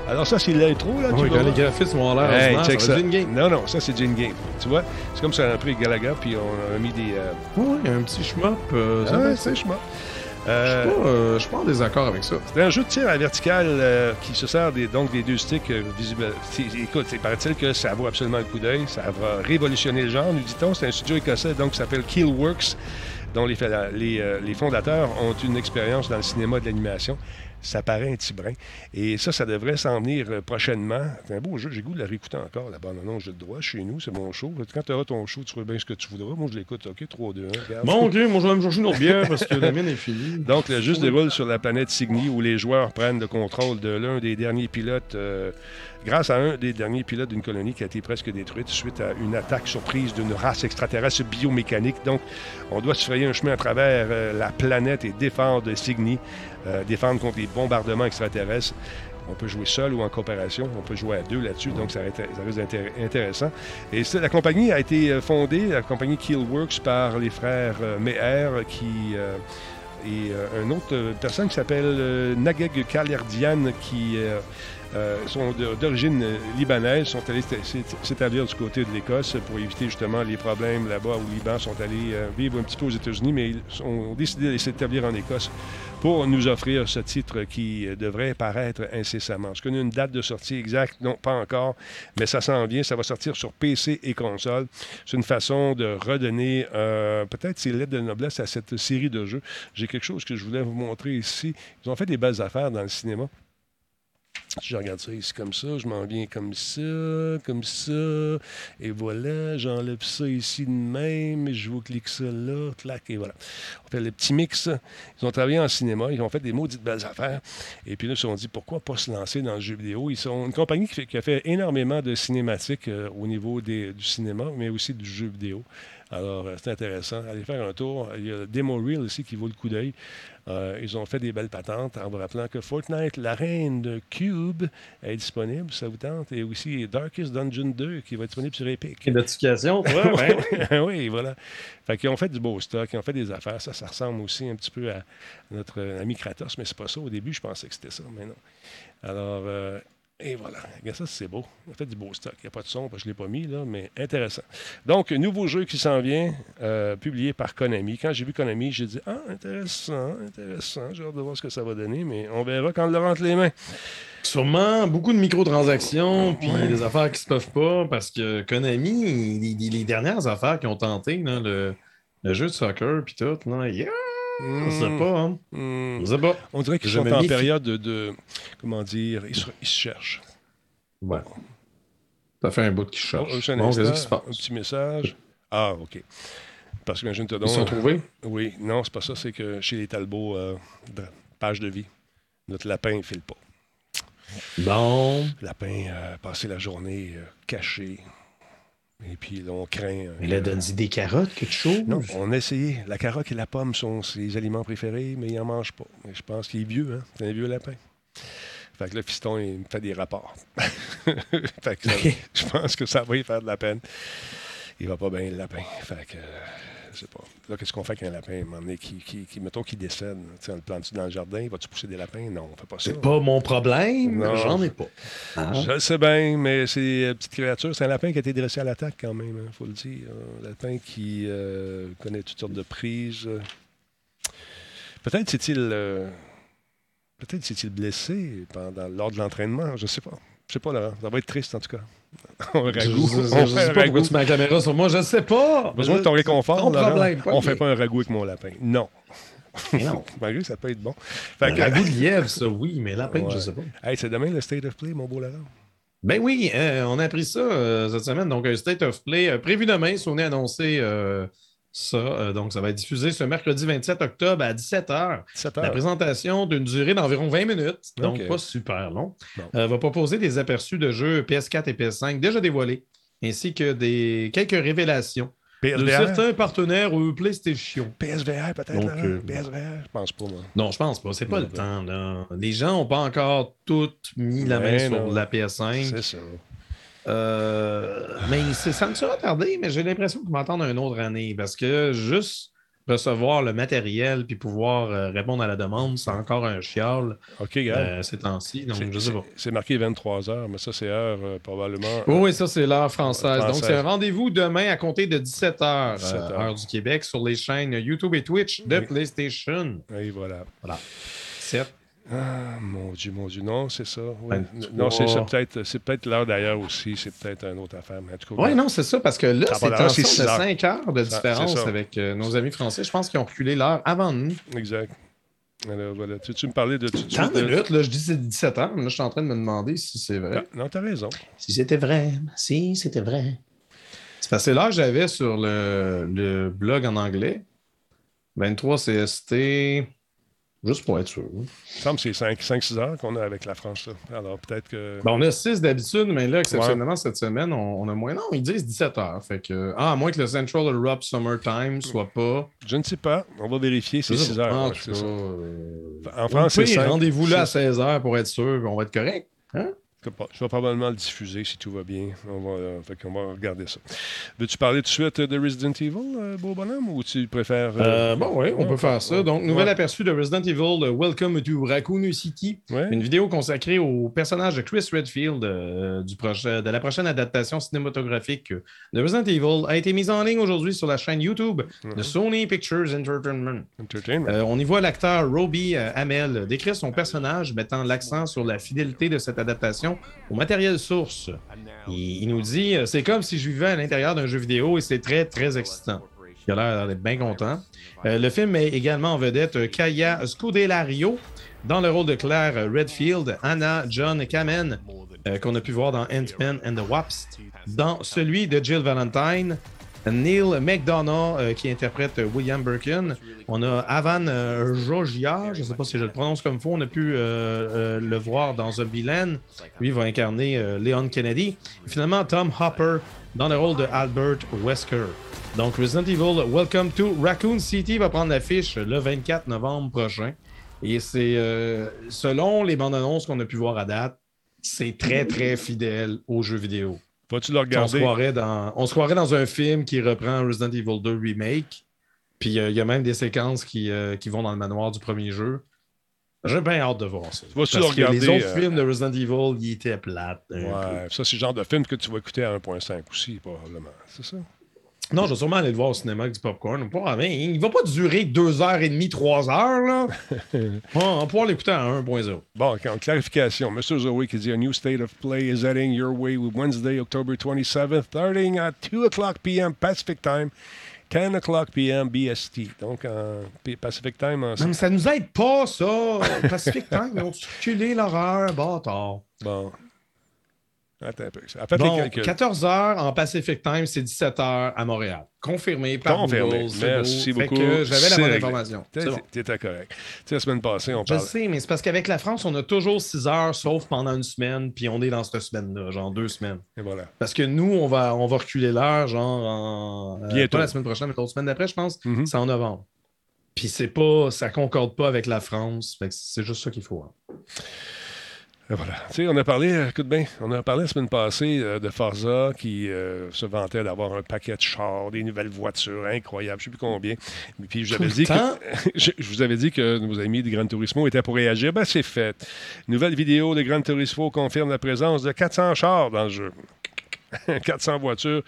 Alors, ça, c'est l'intro, là. tu Oui, vas quand les graphismes ont l'air Hey, check ça du in-game. Non, non, ça, c'est du in-game. Tu vois, c'est comme ça, on a pris Galaga, puis on a mis des. euh, Oui, un petit shmup. Euh, ah, c'est chemin. Je Euh, suis pas, euh, je suis pas en désaccord avec ça. c'est un jeu de tir à verticale euh, qui se sert des, donc des deux sticks visibles. Écoute, il paraît-il que ça vaut absolument le coup d'œil. Ça va révolutionner le genre, nous dit-on. C'est un studio écossais donc qui s'appelle Killworks, dont les, les, euh, les fondateurs ont une expérience dans le cinéma de l'animation. Ça paraît un petit brin. Et ça, ça devrait s'en venir euh, prochainement. C'est un beau jeu. J'ai goût de la réécouter encore. La bande non, j'ai le droit. Chez nous, c'est mon show. Quand tu auras ton show, tu feras bien ce que tu voudras. Moi, je l'écoute. OK, 3, 2, 1. Regarde. Bon, ok, moi je vais me chercher une autre bière parce que la mienne est finie. Donc, le jeu se déroule sur la planète Signy où les joueurs prennent le contrôle de l'un des derniers pilotes, euh, grâce à un des derniers pilotes d'une colonie qui a été presque détruite suite à une attaque surprise d'une race extraterrestre biomécanique. Donc, on doit se frayer un chemin à travers euh, la planète et défendre Signy, euh, défendre contre les bombardements extraterrestres. On peut jouer seul ou en coopération. On peut jouer à deux là-dessus, donc ça, reste- ça risque d'être intéressant. Et la compagnie a été euh, fondée, la compagnie Killworks, par les frères euh, Meher qui... et une autre personne qui s'appelle Nageg Kalerdian, qui sont d'origine libanaise, sont allés s'é- s'é- s'établir du côté de l'Écosse pour éviter justement les problèmes là-bas au Liban, sont allés vivre un petit peu aux États-Unis, mais ils ont décidé de s'établir en Écosse pour nous offrir ce titre qui devrait paraître incessamment. Qu'on a une date de sortie exacte? Non, pas encore, mais ça s'en vient. Ça va sortir sur PC et console. C'est une façon de redonner euh, peut-être ses lettres de noblesse à cette série de jeux. J'ai quelque chose que je voulais vous montrer ici. Ils ont fait des belles affaires dans le cinéma. Je regarde ça ici comme ça, je m'en viens comme ça, comme ça, et voilà, j'enlève ça ici de même, et je vous clique ça là, clac, et voilà. On fait le petit mix. Ils ont travaillé en cinéma, ils ont fait des maudites belles affaires, et puis là, ils se sont dit, pourquoi pas se lancer dans le jeu vidéo? Ils sont une compagnie qui, fait- a fait énormément de cinématiques euh, au niveau du cinéma, mais aussi du jeu vidéo. Alors, euh, c'est intéressant. Allez faire un tour. Il y a Demo Reel aussi qui vaut le coup d'œil. Euh, ils ont fait des belles patentes en vous rappelant que Fortnite, la reine de Cube, est disponible, ça vous tente? Et aussi Darkest Dungeon 2 qui va être disponible sur Epic. Notification, toi, oui, voilà. Fait qu'ils ont fait du beau stock, ils ont fait des affaires. Ça, ça ressemble aussi un petit peu à notre ami Kratos, mais c'est pas ça. Au début, je pensais que c'était ça, mais non. Alors, euh, et voilà. Regarde ça, c'est beau. On fait du beau stock. Il n'y a pas de son, parce que je ne l'ai pas mis, là, mais intéressant. Donc, nouveau jeu qui s'en vient, euh, publié par Konami. Quand j'ai vu Konami, j'ai dit Ah, intéressant, intéressant. J'ai hâte de voir ce que ça va donner, mais on verra quand on le rentre les mains. Sûrement beaucoup de microtransactions, puis Ouais. des affaires qui se peuvent pas, parce que Konami, les, dernières affaires qu'ils ont tenté, là, le, le jeu de soccer, puis tout, non, yeah, on sait pas, hein. Hmm. On sait pas. On dirait qu'ils Je sont en période de, de- Comment dire Ils se, ils se cherchent. Ouais. Ça fait un bout qui Oh, cherche. juste un Bon, instant, qu'est-ce qui se un passe? petit message. Ah, OK. Parce que imagine te Ils se sont trouvés? Oui, non, c'est pas ça. C'est que chez les Talbots, euh, page de vie, notre lapin ne file pas. Bon. Le lapin a passé la journée euh, caché. Et puis là, on craint. euh, Mais là, donne-y des carottes, quelque chose? non, on a essayé. La carotte et la pomme sont ses aliments préférés, mais il n'en mange pas. Mais je pense qu'il est vieux, hein? C'est un vieux lapin. Fait que là, fiston, il me fait des rapports. fait que ça- je pense que ça va y faire de la peine. Il va pas bien, le lapin. Fait que, euh, je sais pas. Là, qu'est-ce qu'on fait avec un lapin, à un moment donné, qui, qui, qui- mettons, qui décède? Tu sais, on le plante dans le jardin? Va-tu pousser des lapins? Non, on fait pas ça. C'est pas mon problème, Non. j'en ai pas. Ah. Je le sais bien, mais c'est une petite créature. C'est un lapin qui a été dressé à l'attaque quand même, il faut le dire. Un lapin qui euh, connaît toutes sortes de prises. Peut-être s'est-il euh, peut-être s'est-il blessé pendant lors de l'entraînement, je sais pas. Je sais pas, Laurent. Ça va être triste en tout cas. un Je, ragoût. je- je- On je fait un sais pas ragoût. tu mets la caméra sur moi, je sais pas. Besoin de ton réconfort, Ton Laurent. problème, pas On fait pas un ragoût avec mon lapin. Non. Mais non. Malgré ça peut être bon. Fait que- ragoût de lièvre, ça, oui, mais lapin, Ouais. je sais pas. Hey, c'est demain le State of Play, mon beau Laurent. Ben oui, euh, on a appris ça euh, cette semaine. Donc, un State of Play euh, prévu demain. Sony a annoncé euh, ça. Euh, donc, ça va être diffusé ce mercredi 27 octobre à 17h. 7 La présentation d'une durée d'environ 20 minutes, donc pas super long, euh, va proposer des aperçus de jeux PS4 et PS5 déjà dévoilés, ainsi que des quelques révélations de certains partenaires euh, PlayStation. PSVR peut-être, Donc, Laurent? euh, PSVR? Je pense pas, moi. Non, je pense pas. C'est pas Non, le temps. Là. Les gens n'ont pas encore toutes mis la main sur la PS5. C'est ça. Euh, mais ça me sera tardé, mais j'ai l'impression qu'ils m'attendent une autre année parce que juste recevoir le matériel puis pouvoir euh, répondre à la demande, c'est encore un chial OK, gars. euh, ces temps-ci. Donc, C'est- je sais pas. c'est- C'est marqué 23 heures, mais ça, c'est heure euh, probablement. Oui, oui, ça, c'est l'heure française. Donc, c'est un rendez-vous demain à compter de 17h, 17 heures. heure du Québec, sur les chaînes YouTube et Twitch de Oui. PlayStation. Oui, voilà. 7. Ah, mon Dieu, mon Dieu. Non, c'est ça. Oui. 23. Non, c'est ça. Peut-être, c'est peut-être l'heure d'ailleurs aussi. C'est peut-être une autre affaire. Mais en tout cas, Oui, non, c'est ça, parce que là, c'est sorte de heures. 5 heures de différence ça. avec euh, nos amis français. Je pense qu'ils ont reculé l'heure avant nous. Exact. Alors, voilà. Tu, tu me parlais de. Tu, Tant de- minutes, là, je dis c'est 17 heures, mais là, je suis en train de me demander si c'est vrai. Ah, non, t'as raison. Si c'était vrai, si c'était vrai. C'est parce que c'est l'heure que j'avais sur le, le blog en anglais. 23 CST, juste pour être sûr. Il me semble que c'est 5-6 heures qu'on a avec la France. là. Alors, peut-être que. Ben, on a 6 d'habitude, mais là, exceptionnellement, cette semaine, on, on a moins. Non, ils disent 17 heures. Fait que, ah, à moins que le Central Europe Summertime soit pas. Je ne sais pas. On va vérifier. C'est Je sais 6 pas. heures. En ouais, ça. euh, France, c'est 5. Rendez-vous là à 16 heures pour être sûr, on va être correct. Je vais probablement le diffuser si tout va bien. On va, euh, fait qu'on va regarder ça. Veux-tu parler tout de suite de Resident Evil, euh, beau bonhomme, ou tu préfères. Euh, bon, oui, on peut faire ça. Donc, nouvel Ouais. aperçu de Resident Evil, euh, Welcome to Raccoon City. Ouais. Une vidéo consacrée au personnage de Chris Redfield euh, du projet, de la prochaine adaptation cinématographique de Resident Evil a été mise en ligne aujourd'hui sur la chaîne YouTube de Sony Pictures Entertainment. Entertainment. Euh, on y voit l'acteur Roby euh, Hamel décrire son personnage, mettant l'accent sur la fidélité de cette adaptation au matériel source. Il, nous dit euh, c'est comme si je vivais à l'intérieur d'un jeu vidéo et c'est très, très excitant. Il a l'air d'être bien content. Euh, le film est également en vedette euh, Kaya Scudelario dans le rôle de Claire Redfield, Anna John Kamen, qu'on a pu voir dans Ant-Man and the Wasp, dans celui de Jill Valentine, Neil McDonough euh, qui interprète William Birkin. On a Avan euh, Jogia, je ne sais pas si je le prononce comme il faut, on a pu euh, euh, le voir dans Zombieland. Lui va incarner Leon Kennedy. Et finalement, Tom Hopper dans le rôle de Albert Wesker. Donc Resident Evil Welcome to Raccoon City va prendre l'affiche le 24 novembre prochain. Et c'est selon les bandes annonces qu'on a pu voir à date, c'est très très fidèle aux jeux vidéo. Vas-tu le On se, regarder? croirait dans, on se croirait dans un film qui reprend Resident Evil 2 Remake. Puis euh, il y a même des séquences qui, euh, qui vont dans le manoir du premier jeu. J'ai bien hâte de voir ça. Vas-tu Parce le que les regarder, autres euh, films de Resident Evil, ils étaient plates. Ouais, ça, c'est le genre de film que tu vas écouter à 1.5 aussi, probablement. C'est ça? Non, je vais sûrement aller le voir au cinéma avec du popcorn. Mais il va pas durer deux heures et demie, trois heures. Là. on va pouvoir l'écouter à 1.0. Bon, en clarification, Mr. Zoe qui dit A new state of play is heading your way with Wednesday, October 27th, starting at 2 o'clock p.m. Pacific Time, 10 o'clock p.m. BST. Donc, en Pacific Time, en... Non, mais ça nous aide pas, ça. Pacific Time, ils ont reculé l'horreur, bâtard. Bon. Attends un peu. En fait, Bon, les calculs. 14 h en Pacific Time, c'est 17 h à Montréal. Confirmé par Confirmé. Google. Merci beau. Beaucoup. J'avais la bonne information. C'est bon. T'étais correct. Tu sais, la semaine passée, on Je parle. sais, mais c'est parce qu'avec la France, on a toujours 6 heures, sauf pendant une semaine, puis on est dans cette semaine-là, genre deux semaines. Et voilà. Parce que nous, on va, on va reculer l'heure, genre en. euh, pas la semaine prochaine, mais l'autre semaine d'après, je pense. Mhm. C'est en novembre. Puis c'est pas. Ça concorde pas avec la France. C'est juste ça qu'il faut. hein. Et voilà. Tu sais, on a parlé, euh, écoute bien, on a parlé la semaine passée euh, de Forza qui euh, se vantait d'avoir un paquet de chars, des nouvelles voitures incroyables, je ne sais plus combien. Puis j'avais Tout dit le temps? que je, je vous avais dit que nos amis de Gran Turismo étaient pour réagir. Ben c'est fait. Nouvelle vidéo de Gran Turismo confirme la présence de 400 chars dans le jeu. 400 voitures.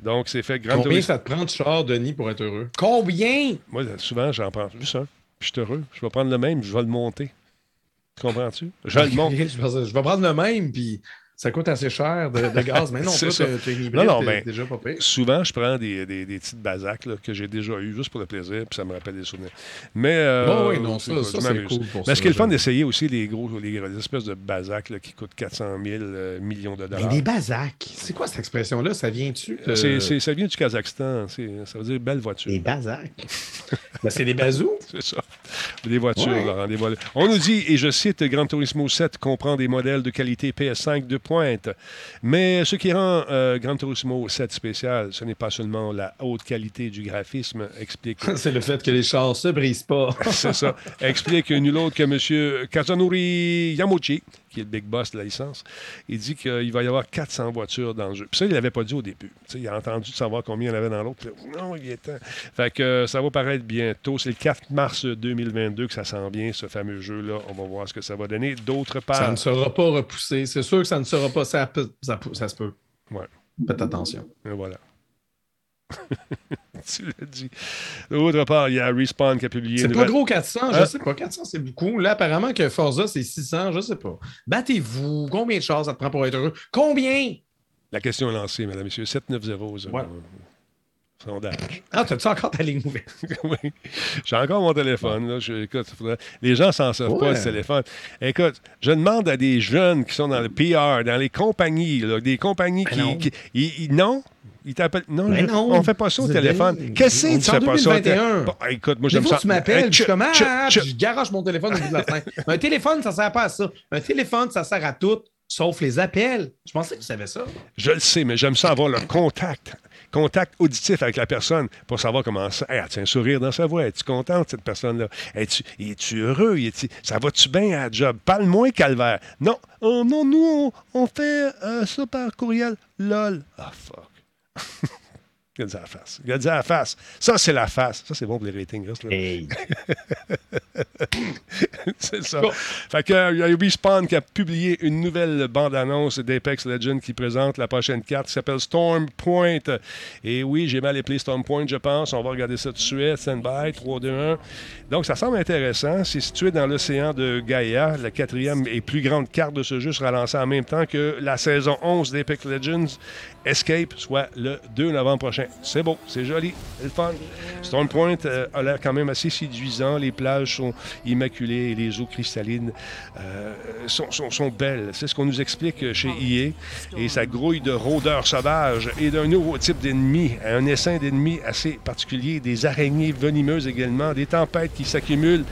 Donc c'est fait Gran Combien Turismo. ça te prend de char, Denis, pour être heureux? Combien? Moi, souvent, j'en prends juste un. Puis je suis heureux. Je vais prendre le même, je vais le monter. Tu comprends-tu? Je le monte. Je vais prendre le même, puis ça coûte assez cher de, de gaz. Mais non, toi, ça. hybride, Non, non, ben, déjà pas pire. Souvent, je prends des, des, des petites basacs là, que j'ai déjà eues juste pour le plaisir, puis ça me rappelle des souvenirs. Mais. euh, Bon, oui, non, ça, ça, je c'est cool pour Mais ça, ce qui est le fun d'essayer aussi les gros, les, les espèces de basacs là, qui coûtent 400 000 euh, millions de Mais dollars. des basacs. C'est quoi cette expression-là? Ça vient-tu? de- ça vient du Kazakhstan. c'est- Ça veut dire belle voiture. Des basacs. ben, c'est des bazous? C'est ça. Des voitures, Ouais. Laurent, des voitures. On nous dit, et je cite, Gran Turismo 7 comprend des modèles de qualité PS5 de pointe. Mais ce qui rend euh, Gran Turismo 7 spécial, ce n'est pas seulement la haute qualité du graphisme, explique c'est le fait que les chars se brisent pas. C'est ça. Explique nul autre que M. Kazunori Yamauchi, qui est le big boss de la licence. Il dit qu'il va y avoir 400 voitures dans le jeu. Puis ça, il l'avait pas dit au début. Il a entendu de savoir combien il y en avait dans l'autre. Non, il est temps. Fait que euh, ça va paraître bientôt. C'est le 4 mars 2022 que ça s'en vient, ce fameux jeu-là. On va voir ce que ça va donner. D'autre part... Ça ne sera pas repoussé. C'est sûr que ça ne sera pas. Ça, se peut. Ouais. Faites attention. Et voilà. tu l'as dit. D'autre part, il y a Respawn qui a publié... C'est pas nouvelle- gros 400, je Hein? sais pas. 400, c'est beaucoup. Là, apparemment que Forza, c'est 600, je sais pas. Battez-vous. Combien de chars ça te prend pour être heureux? Combien? La question est lancée, mesdames et messieurs. 790. Ouais. Sondage. Ah, t'as-tu encore ta ligne ouverte? oui. J'ai encore mon téléphone. Là. Je- écoute, faudrait- les gens s'en servent Ouais. pas, ce téléphone. Écoute, je demande à des jeunes qui sont dans le PR, dans les compagnies, là, des compagnies Ben qui, non. qui- ils- ils- non? Non, Ben je- non. on fait pas ça au téléphone. Qu'est-ce que tu fais pas ça? au 2021. té- Bon, écoute, moi, Des j'aime fois, ça. tu m'appelles, Hey, puis je suis ah, je garage mon téléphone au bout de la fenêtre. Un téléphone, ça sert pas à ça. Un téléphone, ça sert à tout, sauf les appels. Je pensais que tu savais ça. Je le sais, mais j'aime ça avoir le contact. Contact auditif avec la personne pour savoir comment ça. Hey, as-tu un sourire dans sa voix? Es-tu contente, cette personne-là? Es-tu, heureux? Ça va-tu bien à la job? Parle-moi, calvaire. Non, oh, non, nous, on, fait euh, ça par courriel. LOL. Ah, fuck. À la face. À la face. Ça, c'est la face. Ça, c'est bon pour les ratings. reste là. Hey. c'est ça. Bon. Fait que, euh, il y a Respawn qui a publié une nouvelle bande-annonce d'Apex Legends qui présente la prochaine carte qui s'appelle Storm Point. Et oui, j'ai mal appelé Storm Point, je pense. On va regarder ça tout de suite. Stand by, 3, 2, 1. Donc, ça semble intéressant. C'est situé dans l'océan de Gaïa. La quatrième et plus grande carte de ce jeu sera lancée en même temps que la saison 11 d'Apex Legends Escape, soit le 2 novembre prochain. C'est beau, c'est joli, c'est le fun. Stone Point euh, a l'air quand même assez séduisant. Les plages sont immaculées et les eaux cristallines euh, sont, sont- belles. C'est ce qu'on nous explique chez IE. Et ça grouille de rôdeurs sauvages et d'un nouveau type d'ennemi, un essaim d'ennemis assez particulier, des araignées venimeuses également, des tempêtes qui s'accumulent.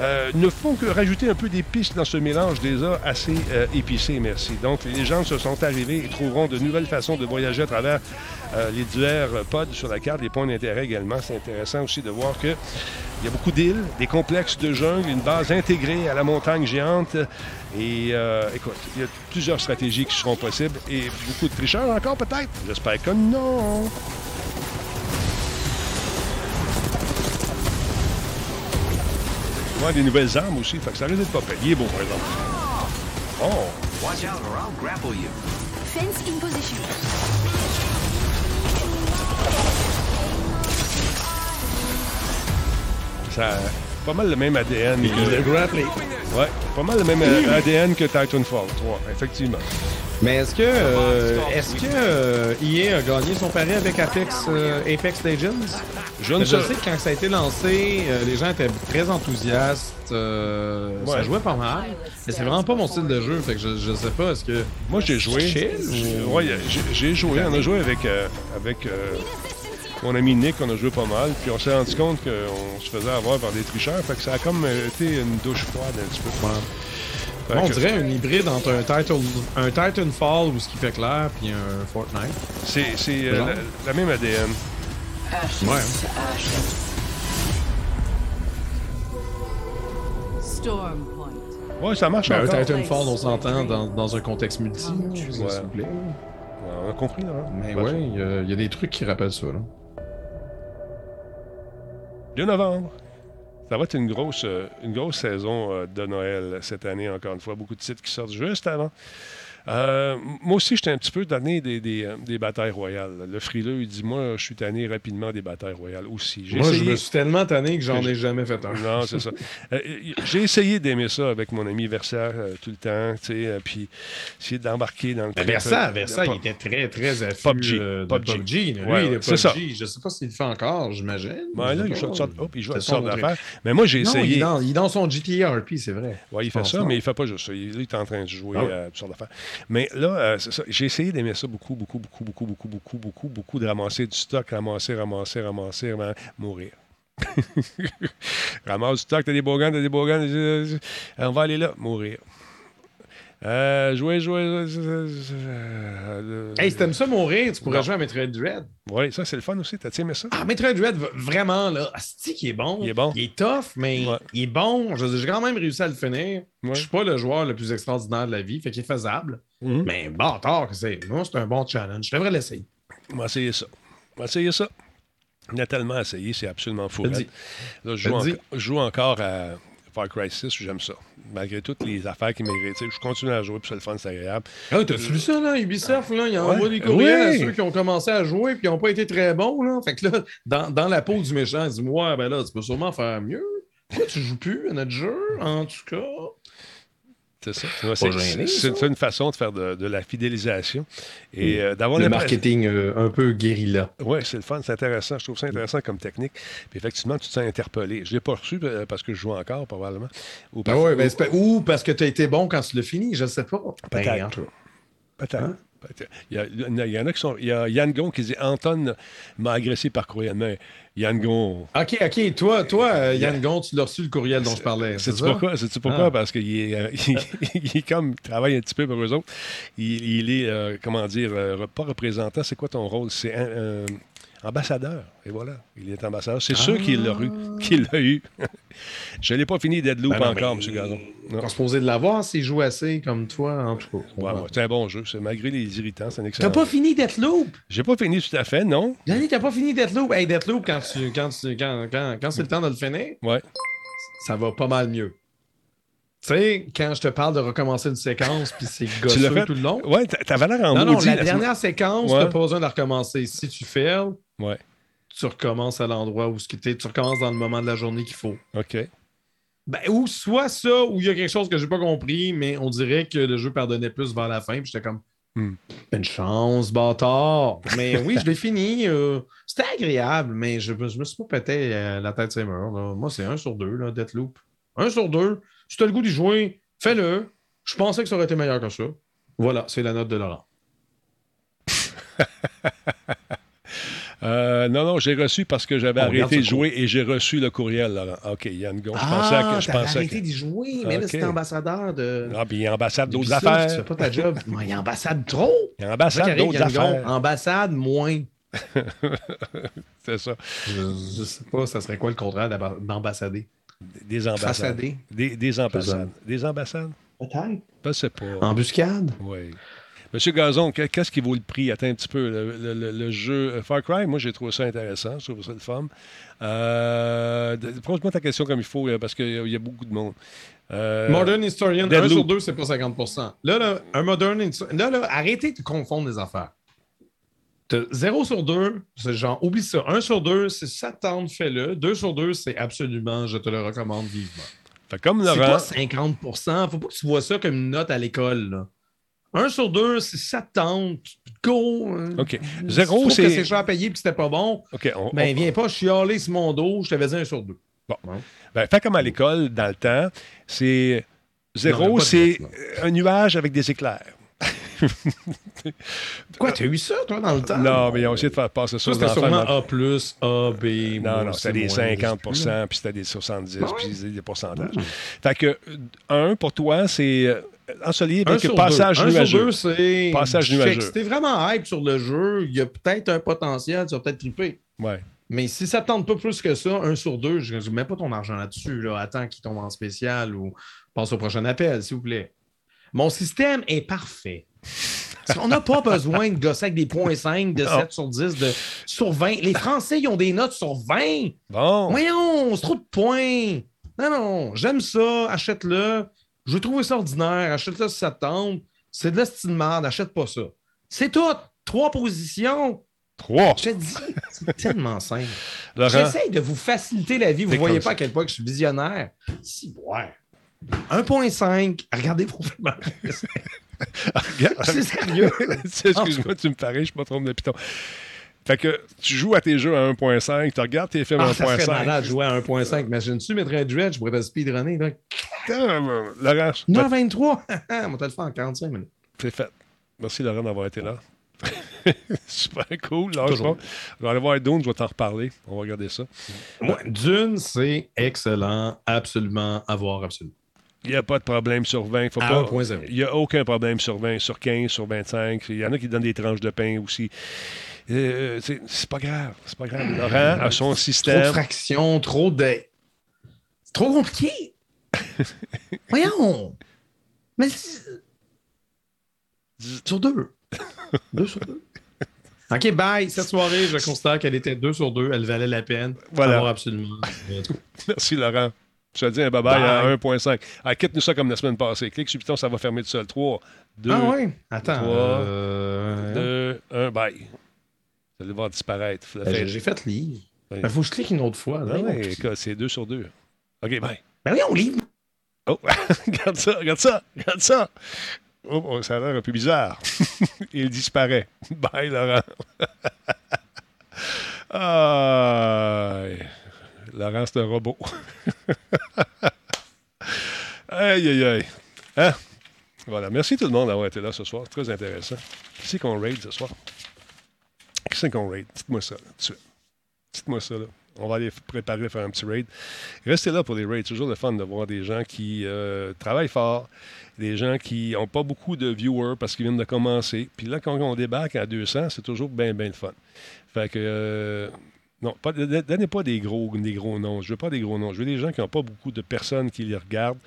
Euh, ne font que rajouter un peu d'épices dans ce mélange déjà assez euh, épicé, merci. Donc, les gens se sont arrivés et trouveront de nouvelles façons de voyager à travers euh, les divers pods sur la carte, les points d'intérêt également. C'est intéressant aussi de voir que il y a beaucoup d'îles, des complexes de jungle, une base intégrée à la montagne géante. Et euh, écoute, il y a plusieurs stratégies qui seront possibles et beaucoup de tricheurs encore peut-être. J'espère que non. Ouais, des nouvelles armes aussi, fait que ça risque d'être pas payé. Beau, par exemple. Oh, Watch out or I'll grapple you. Fence in position. ça a pas mal le même ADN que... Le grappling. Ouais, pas mal le même euh, ADN que Titanfall 3, effectivement. Mais est-ce que, euh, est-ce que euh, EA a gagné son pari avec Apex, euh, Apex Legends? Je ne Je sais sais que quand ça a été lancé, euh, les gens étaient très enthousiastes. euh, Ça jouait pas mal. Mais c'est vraiment pas mon style de jeu. Fait que je, je sais pas, est-ce que. Moi, j'ai joué. Chill ou- Ouais, j'ai- j'ai joué. On a joué avec, euh, avec euh, mon ami Nick, on a joué pas mal. Puis on s'est rendu compte qu'on se faisait avoir par des tricheurs. Fait que ça a comme euh, été une douche froide un petit peu. On dirait un hybride entre un, title, un Titanfall où ce qui fait clair puis un Fortnite. C'est c'est, euh, la, la même ADN. Ouais. Storm Point. Ouais, ça marche Ben, un. Titanfall, on s'entend dans, dans un contexte multi, Ouais. s'il vous plaît. On a compris, là. hein? Mais Ouais, il y, y a des trucs qui rappellent ça. Là. 2 novembre. Ça va être une grosse, euh, une grosse saison euh, de Noël cette année, encore une fois. Beaucoup de titres qui sortent juste avant. Euh, moi aussi, j'étais un petit peu tanné des, des, euh, des batailles royales. Le frileux, il dit Moi, je suis tanné rapidement des batailles royales aussi. J'ai Moi, je essayé- me suis tellement tanné que j'en ai jamais fait un. Non, c'est ça. Euh, j'ai essayé d'aimer ça avec mon ami Versailles euh, tout le temps, tu sais, euh, puis essayer d'embarquer dans le Mais trip, Versa, euh, il était très, très affû PUBG. euh, de PUBG. PUBG. Lui, Ouais, il est c'est ça. Je sais pas s'il le fait encore, j'imagine. Ouais, là, Je il joue, sorte- hop, il joue d'affaires. Mais moi, j'ai Non, il est, essayé. dans, il est dans son GTA RP, c'est vrai. Ouais, il fait ça, mais il fait pas juste ça. Il, là, il est en train de jouer Ah à toutes sortes d'affaires. Mais là, euh. J'ai essayé d'aimer ça beaucoup, beaucoup, beaucoup, beaucoup, beaucoup, beaucoup, beaucoup, beaucoup, de ramasser du stock, ramasser, ramasser, ramasser, mourir. Ramasse du stock, t'as des beaux t'as des beaux on va aller là, mourir. Euh, jouer, jouer. Hey, si t'aimes ça mourir, tu pourrais jouer à Metroid Dread. Oui, ça, c'est le fun aussi. T'as aimé ça? Ah, Metroid Dread, vraiment, là, c'est qui est bon. Il est bon. Il est tough, mais Ouais. il est bon. Je- J'ai quand même réussi à le finir. Ouais. Je suis pas le joueur le plus extraordinaire de la vie, fait qu'il est faisable. Mhm. Mais bâtard que c'est. Moi, c'est un bon challenge. Je devrais l'essayer. On va essayer ça. On va essayer ça. On a tellement essayé, c'est absolument fou. Là, je joue, je joue encore à Far Cry 6, j'aime ça. Malgré toutes les affaires qui méritent. Je continue à jouer, puis c'est le fun, c'est agréable. Ah, t'as-tu vu ça, là? Ubisoft, là, il Ouais. envoie des courriels Oui. à ceux qui ont commencé à jouer et qui n'ont pas été très bons, là. Fait que là, dans, dans la peau du méchant, Ouais, ben là, tu peux sûrement faire mieux. Pourquoi tu joues plus à notre jeu, en tout cas? C'est ça. C'est une façon de faire de, de la fidélisation et euh, d'avoir Le marketing euh, un peu guérilla. Oui, c'est le fun, c'est intéressant. Je trouve ça intéressant comme technique. Puis effectivement, tu te sens interpellé. Je ne l'ai pas reçu euh, parce que je joue encore, probablement. Ou Ben parce- ouais, ben ou- c'est pas- ou parce que tu as été bon quand tu l'as fini, je sais pas. Ben, Peut-être. Peut-être. Hein? Il y, a, il y en a qui sont. Il y a Yann Gon qui dit Anton m'a agressé par courriel. Mais Yann Gon. Ok, ok. Toi, toi euh, Yann Gont, tu l'as reçu le courriel dont je parlais. C'est pourquoi? Sais-tu pourquoi? Ah. Parce qu'il est, euh, il, il est comme, il travaille un petit peu pour eux autres. Il, il est, euh, comment dire, euh, pas représentant. C'est quoi ton rôle? C'est euh, ambassadeur. Et voilà, il est ambassadeur. C'est sûr qu'il l'a eu. Qu'il l'a eu. Je l'ai pas fini Deadloop Ben non, encore, M. Gazon. On se posait de l'avoir s'il joue assez comme toi, en tout cas. Ouais, ouais, c'est un bon jeu. C'est, malgré les irritants, c'est un excellent. T'as pas fini Deathloop? J'ai pas fini tout à fait, non? Yannick, t'as pas fini Deathloop? Hey, Deathloop, quand, tu, quand, tu, quand, quand, quand c'est le temps de le finir, Ouais. ça va pas mal mieux. Tu sais, quand je te parle de recommencer une séquence, puis c'est gosseux fait? tout le long. Ouais, t'a- t'avais l'air en Non, non, la dernière séquence, Ouais. t'as pas besoin de la recommencer. Si tu fails, Ouais, tu recommences à l'endroit où ce que t'es, tu recommences dans le moment de la journée qu'il faut. OK. Ben, ou soit ça, ou il y a quelque chose que j'ai pas compris, mais on dirait que le jeu pardonnait plus vers la fin, puis j'étais comme, Une chance, bâtard. Mais oui, je l'ai fini. euh, C'était agréable, mais je, je me suis pas pété euh, la tête ses murs. là. Moi, c'est un sur deux, là, Deathloop. Un sur deux. Si tu as le goût d'y jouer, fais-le. Je pensais que ça aurait été meilleur que ça. Voilà, c'est la note de Laurent. Euh, non, non, j'ai reçu parce que j'avais arrêté de jouer et j'ai reçu le courriel, Laurent. OK, Yann Gon. Je pensais Ah, que. Je pensais arrêté que... d'y jouer, mais là, c'était ambassadeur de. Ah, puis il a ambassade d'autres d'Ubisoft, Tu affaires. fais pas ta job. Il a ambassade trop. Il C'est ambassade d'autres affaires. Ambassade moins. C'est ça. Je, je sais pas, ça serait quoi le contraire d'amba- d'ambassader? Des ambassades. Des, des ambassades. Des ambassades? Peut-être. Je sais pas. Embuscade? Oui. Monsieur Gazon, que- qu'est-ce qui vaut le prix? Attends un petit peu. Le, le- le- le jeu euh, Far Cry, moi, j'ai trouvé ça intéressant. Je trouve ça le fun. Euh, Pose-moi ta question comme il faut, parce qu'il y, a- il y a beaucoup de monde. Euh, Modern Historian, 1 Deadloop. sur 2, c'est pas 50 Là, là, un Modern Historian. Là, là, arrêtez de confondre les affaires. 0 sur 2, c'est genre, oublie ça. 1 sur 2, c'est ça te tente, fais-le. 2 sur 2, c'est absolument, je te le recommande vivement. fait comme C'est Laurent, pas 50% Faut pas que tu vois ça comme une note à l'école. là. 1 sur 2, c'est ça te tente. Go. euh, OK. si Zéro, tu trouves que c'est- c'est cher à payer que c'était pas bon. OK, on- Ben, on- viens pas chialer sur mon dos, je t'avais dit 1 sur 2. Ben, fait comme à l'école, dans le temps, c'est zéro, c'est un nuage avec des éclairs. Quoi, tu as eu ça, toi, dans le temps? Non, mais ils ont essayé de faire passer ça c'était sûrement A, plus, A, B. Non, non, c'était des moins, 50 je sais plus, là. puis c'était des 70 Ah ouais? puis des pourcentages. Fait que, un, pour toi, c'est euh, ensoleillé Un avec sur passage deux. Un sur nuageux. deux, c'est. Passage Fait que nuageux. Si t'es vraiment hype sur le jeu, il y a peut-être un potentiel, tu vas peut-être triper. Ouais. Mais si ça ne tente pas plus que ça, un sur deux, je ne mets pas ton argent là-dessus. Là. Attends qu'il tombe en spécial ou passe au prochain appel, s'il vous plaît. Mon système est parfait. On n'a pas besoin de gosser avec des points 5, de Non. 7 sur 10, de sur 20. Les Français, ils ont des notes sur 20. Bon. Voyons, c'est trop de points. Non, non, j'aime ça, achète-le. Je vais trouver ça ordinaire, achète-le si ça te tente. C'est de la style merde, achète pas ça. C'est tout. Trois positions. Trois. Je te dis, c'est tellement simple. J'essaye de vous faciliter la vie. Vous C'est voyez pas ça. à quel point que je suis visionnaire. Si, ouais. 1.5. Regardez vos films. C'est sérieux. Excuse-moi, tu me parais, je me trompe de piton. Fait que tu joues à tes jeux à 1.5, tu regardes tes films à Ah, ça serait 1.5. malade de jouer à 1.5. Imagine-tu, je mettrais un dread, je pourrais te speedrunner. là. Laurent, 1h23. On va te le faire en 45 minutes. c'est fait. Merci Laurent d'avoir été là. Super cool. Pas. Je vais aller voir Dune, je vais t'en reparler. On va regarder ça. Moi, Dune, c'est excellent. Absolument à voir, absolument. Il n'y a pas de problème sur 20. Faut À pas, 1.0. il n'y a aucun problème sur 20, sur 15, sur 25. Il y en a qui donnent des tranches de pain aussi. Euh, c'est pas grave. C'est pas grave. Laurent a son Trop de système. fractions, trop de. C'est trop compliqué. Voyons. Mais. c'est- Sur deux. deux sur deux. OK, bye. Cette soirée, je constate qu'elle était deux sur deux. Elle valait la peine. Voilà. Absolument. Merci Laurent. Je te dis un bye-bye Bye. à 1.5. Ah, quitte-nous ça comme la semaine passée. Clique sur le piton, ça va fermer tout seul. 3, 2, ah ouais? Attends. trois, euh, 2, 1, bye. Vous allez voir disparaître. Ben, j'ai- fait lire. Oui. Il faut que je clique une autre fois. Ah là. ouais, c'est 2 sur 2. OK, bye. Ben oui, on livre. Oh, regarde ça, regarde ça, regarde ça. Oh, oh, ça a l'air un peu bizarre. Il disparaît. Bye, Laurent. Aïe. Laurent, c'est un robot. aïe, aïe, aïe. Hein? Voilà. Merci tout le monde d'avoir été là ce soir. Très intéressant. Qui c'est qu'on raid ce soir? Qui c'est qu'on raid? Dites-moi ça, là, tout de suite. Dites-moi ça, là. On va aller préparer, faire un petit raid. Restez là pour les raids. C'est toujours le fun de voir des gens qui euh, travaillent fort, des gens qui n'ont pas beaucoup de viewers parce qu'ils viennent de commencer. Puis là, quand on débarque à 200, c'est toujours bien, bien le fun. Fait que, euh, non, pas, donnez pas des gros, des gros noms. Je veux pas des gros noms. Je veux des gens qui n'ont pas beaucoup de personnes qui les regardent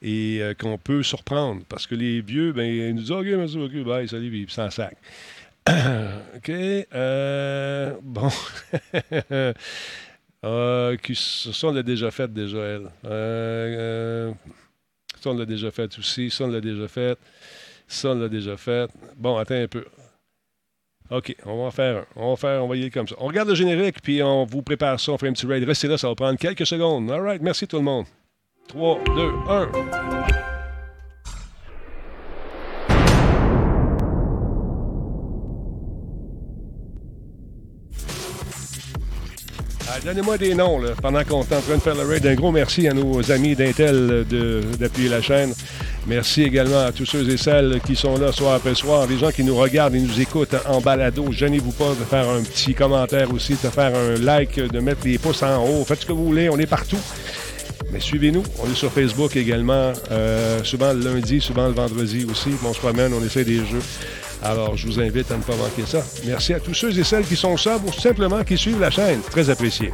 et euh, qu'on peut surprendre. Parce que les vieux, ben, ils nous disent OK, merci, OK, bye, salut, puis s'en sac. OK. euh, bon. Euh, ça, on l'a déjà fait, déjà, elle. Euh, ça, on l'a déjà fait aussi. Ça, on l'a déjà fait. Ça, on l'a déjà fait. Bon, attends un peu. OK, on va en faire un. On va faire, on va y aller comme ça. On regarde le générique, puis on vous prépare ça. On fait un petit raid. Restez là, ça va prendre quelques secondes. All right, merci tout le monde. 3, 2, 1. Donnez-moi des noms là, pendant qu'on est en train de faire le raid. Un gros merci à nos amis d'Intel d'appuyer la chaîne. Merci également à tous ceux et celles qui sont là soir après soir, les gens qui nous regardent et nous écoutent en balado. Gênez-vous pas de faire un petit commentaire aussi, de faire un like, de mettre les pouces en haut. Faites ce que vous voulez, on est partout. Mais suivez-nous, on est sur Facebook également, euh, souvent le lundi, souvent le vendredi aussi. On se promène, on essaie des jeux. Alors, je vous invite à ne pas manquer ça. Merci à tous ceux et celles qui sont sabres ou simplement qui suivent la chaîne. Très apprécié.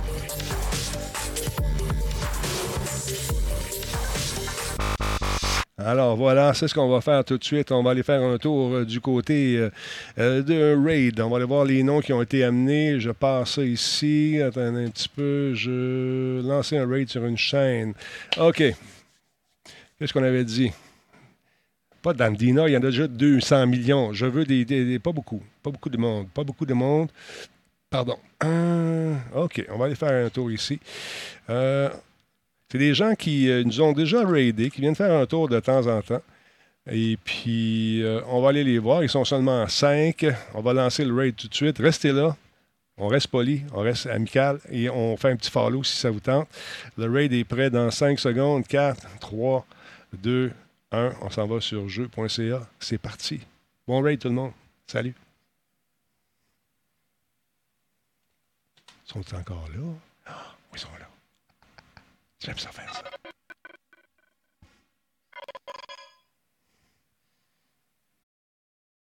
Alors voilà, c'est ce qu'on va faire tout de suite. On va aller faire un tour euh, du côté euh, euh, de Raid. On va aller voir les noms qui ont été amenés. Je passe ici. Attendez un petit peu. Je lancer un Raid sur une chaîne. OK. Qu'est-ce qu'on avait dit? Pas d'Andina, il y en a déjà 200 millions. Je veux des, Pas beaucoup. Pas beaucoup de monde. Pas beaucoup de monde. Pardon. Euh, OK, on va aller faire un tour ici. Euh, c'est des gens qui euh, nous ont déjà raidés, qui viennent faire un tour de temps en temps. Et puis, on va aller les voir. Ils sont seulement 5. On va lancer le raid tout de suite. Restez là. On reste poli, on reste amical et on fait un petit follow si ça vous tente. Le raid est prêt dans 5 secondes. 4, 3, 2, 1. On s'en va sur jeu.ca. C'est parti. Bon raid tout le monde. Salut. Ils sont encore là? Ah, oui, ils sont là. J'aime ça faire ça.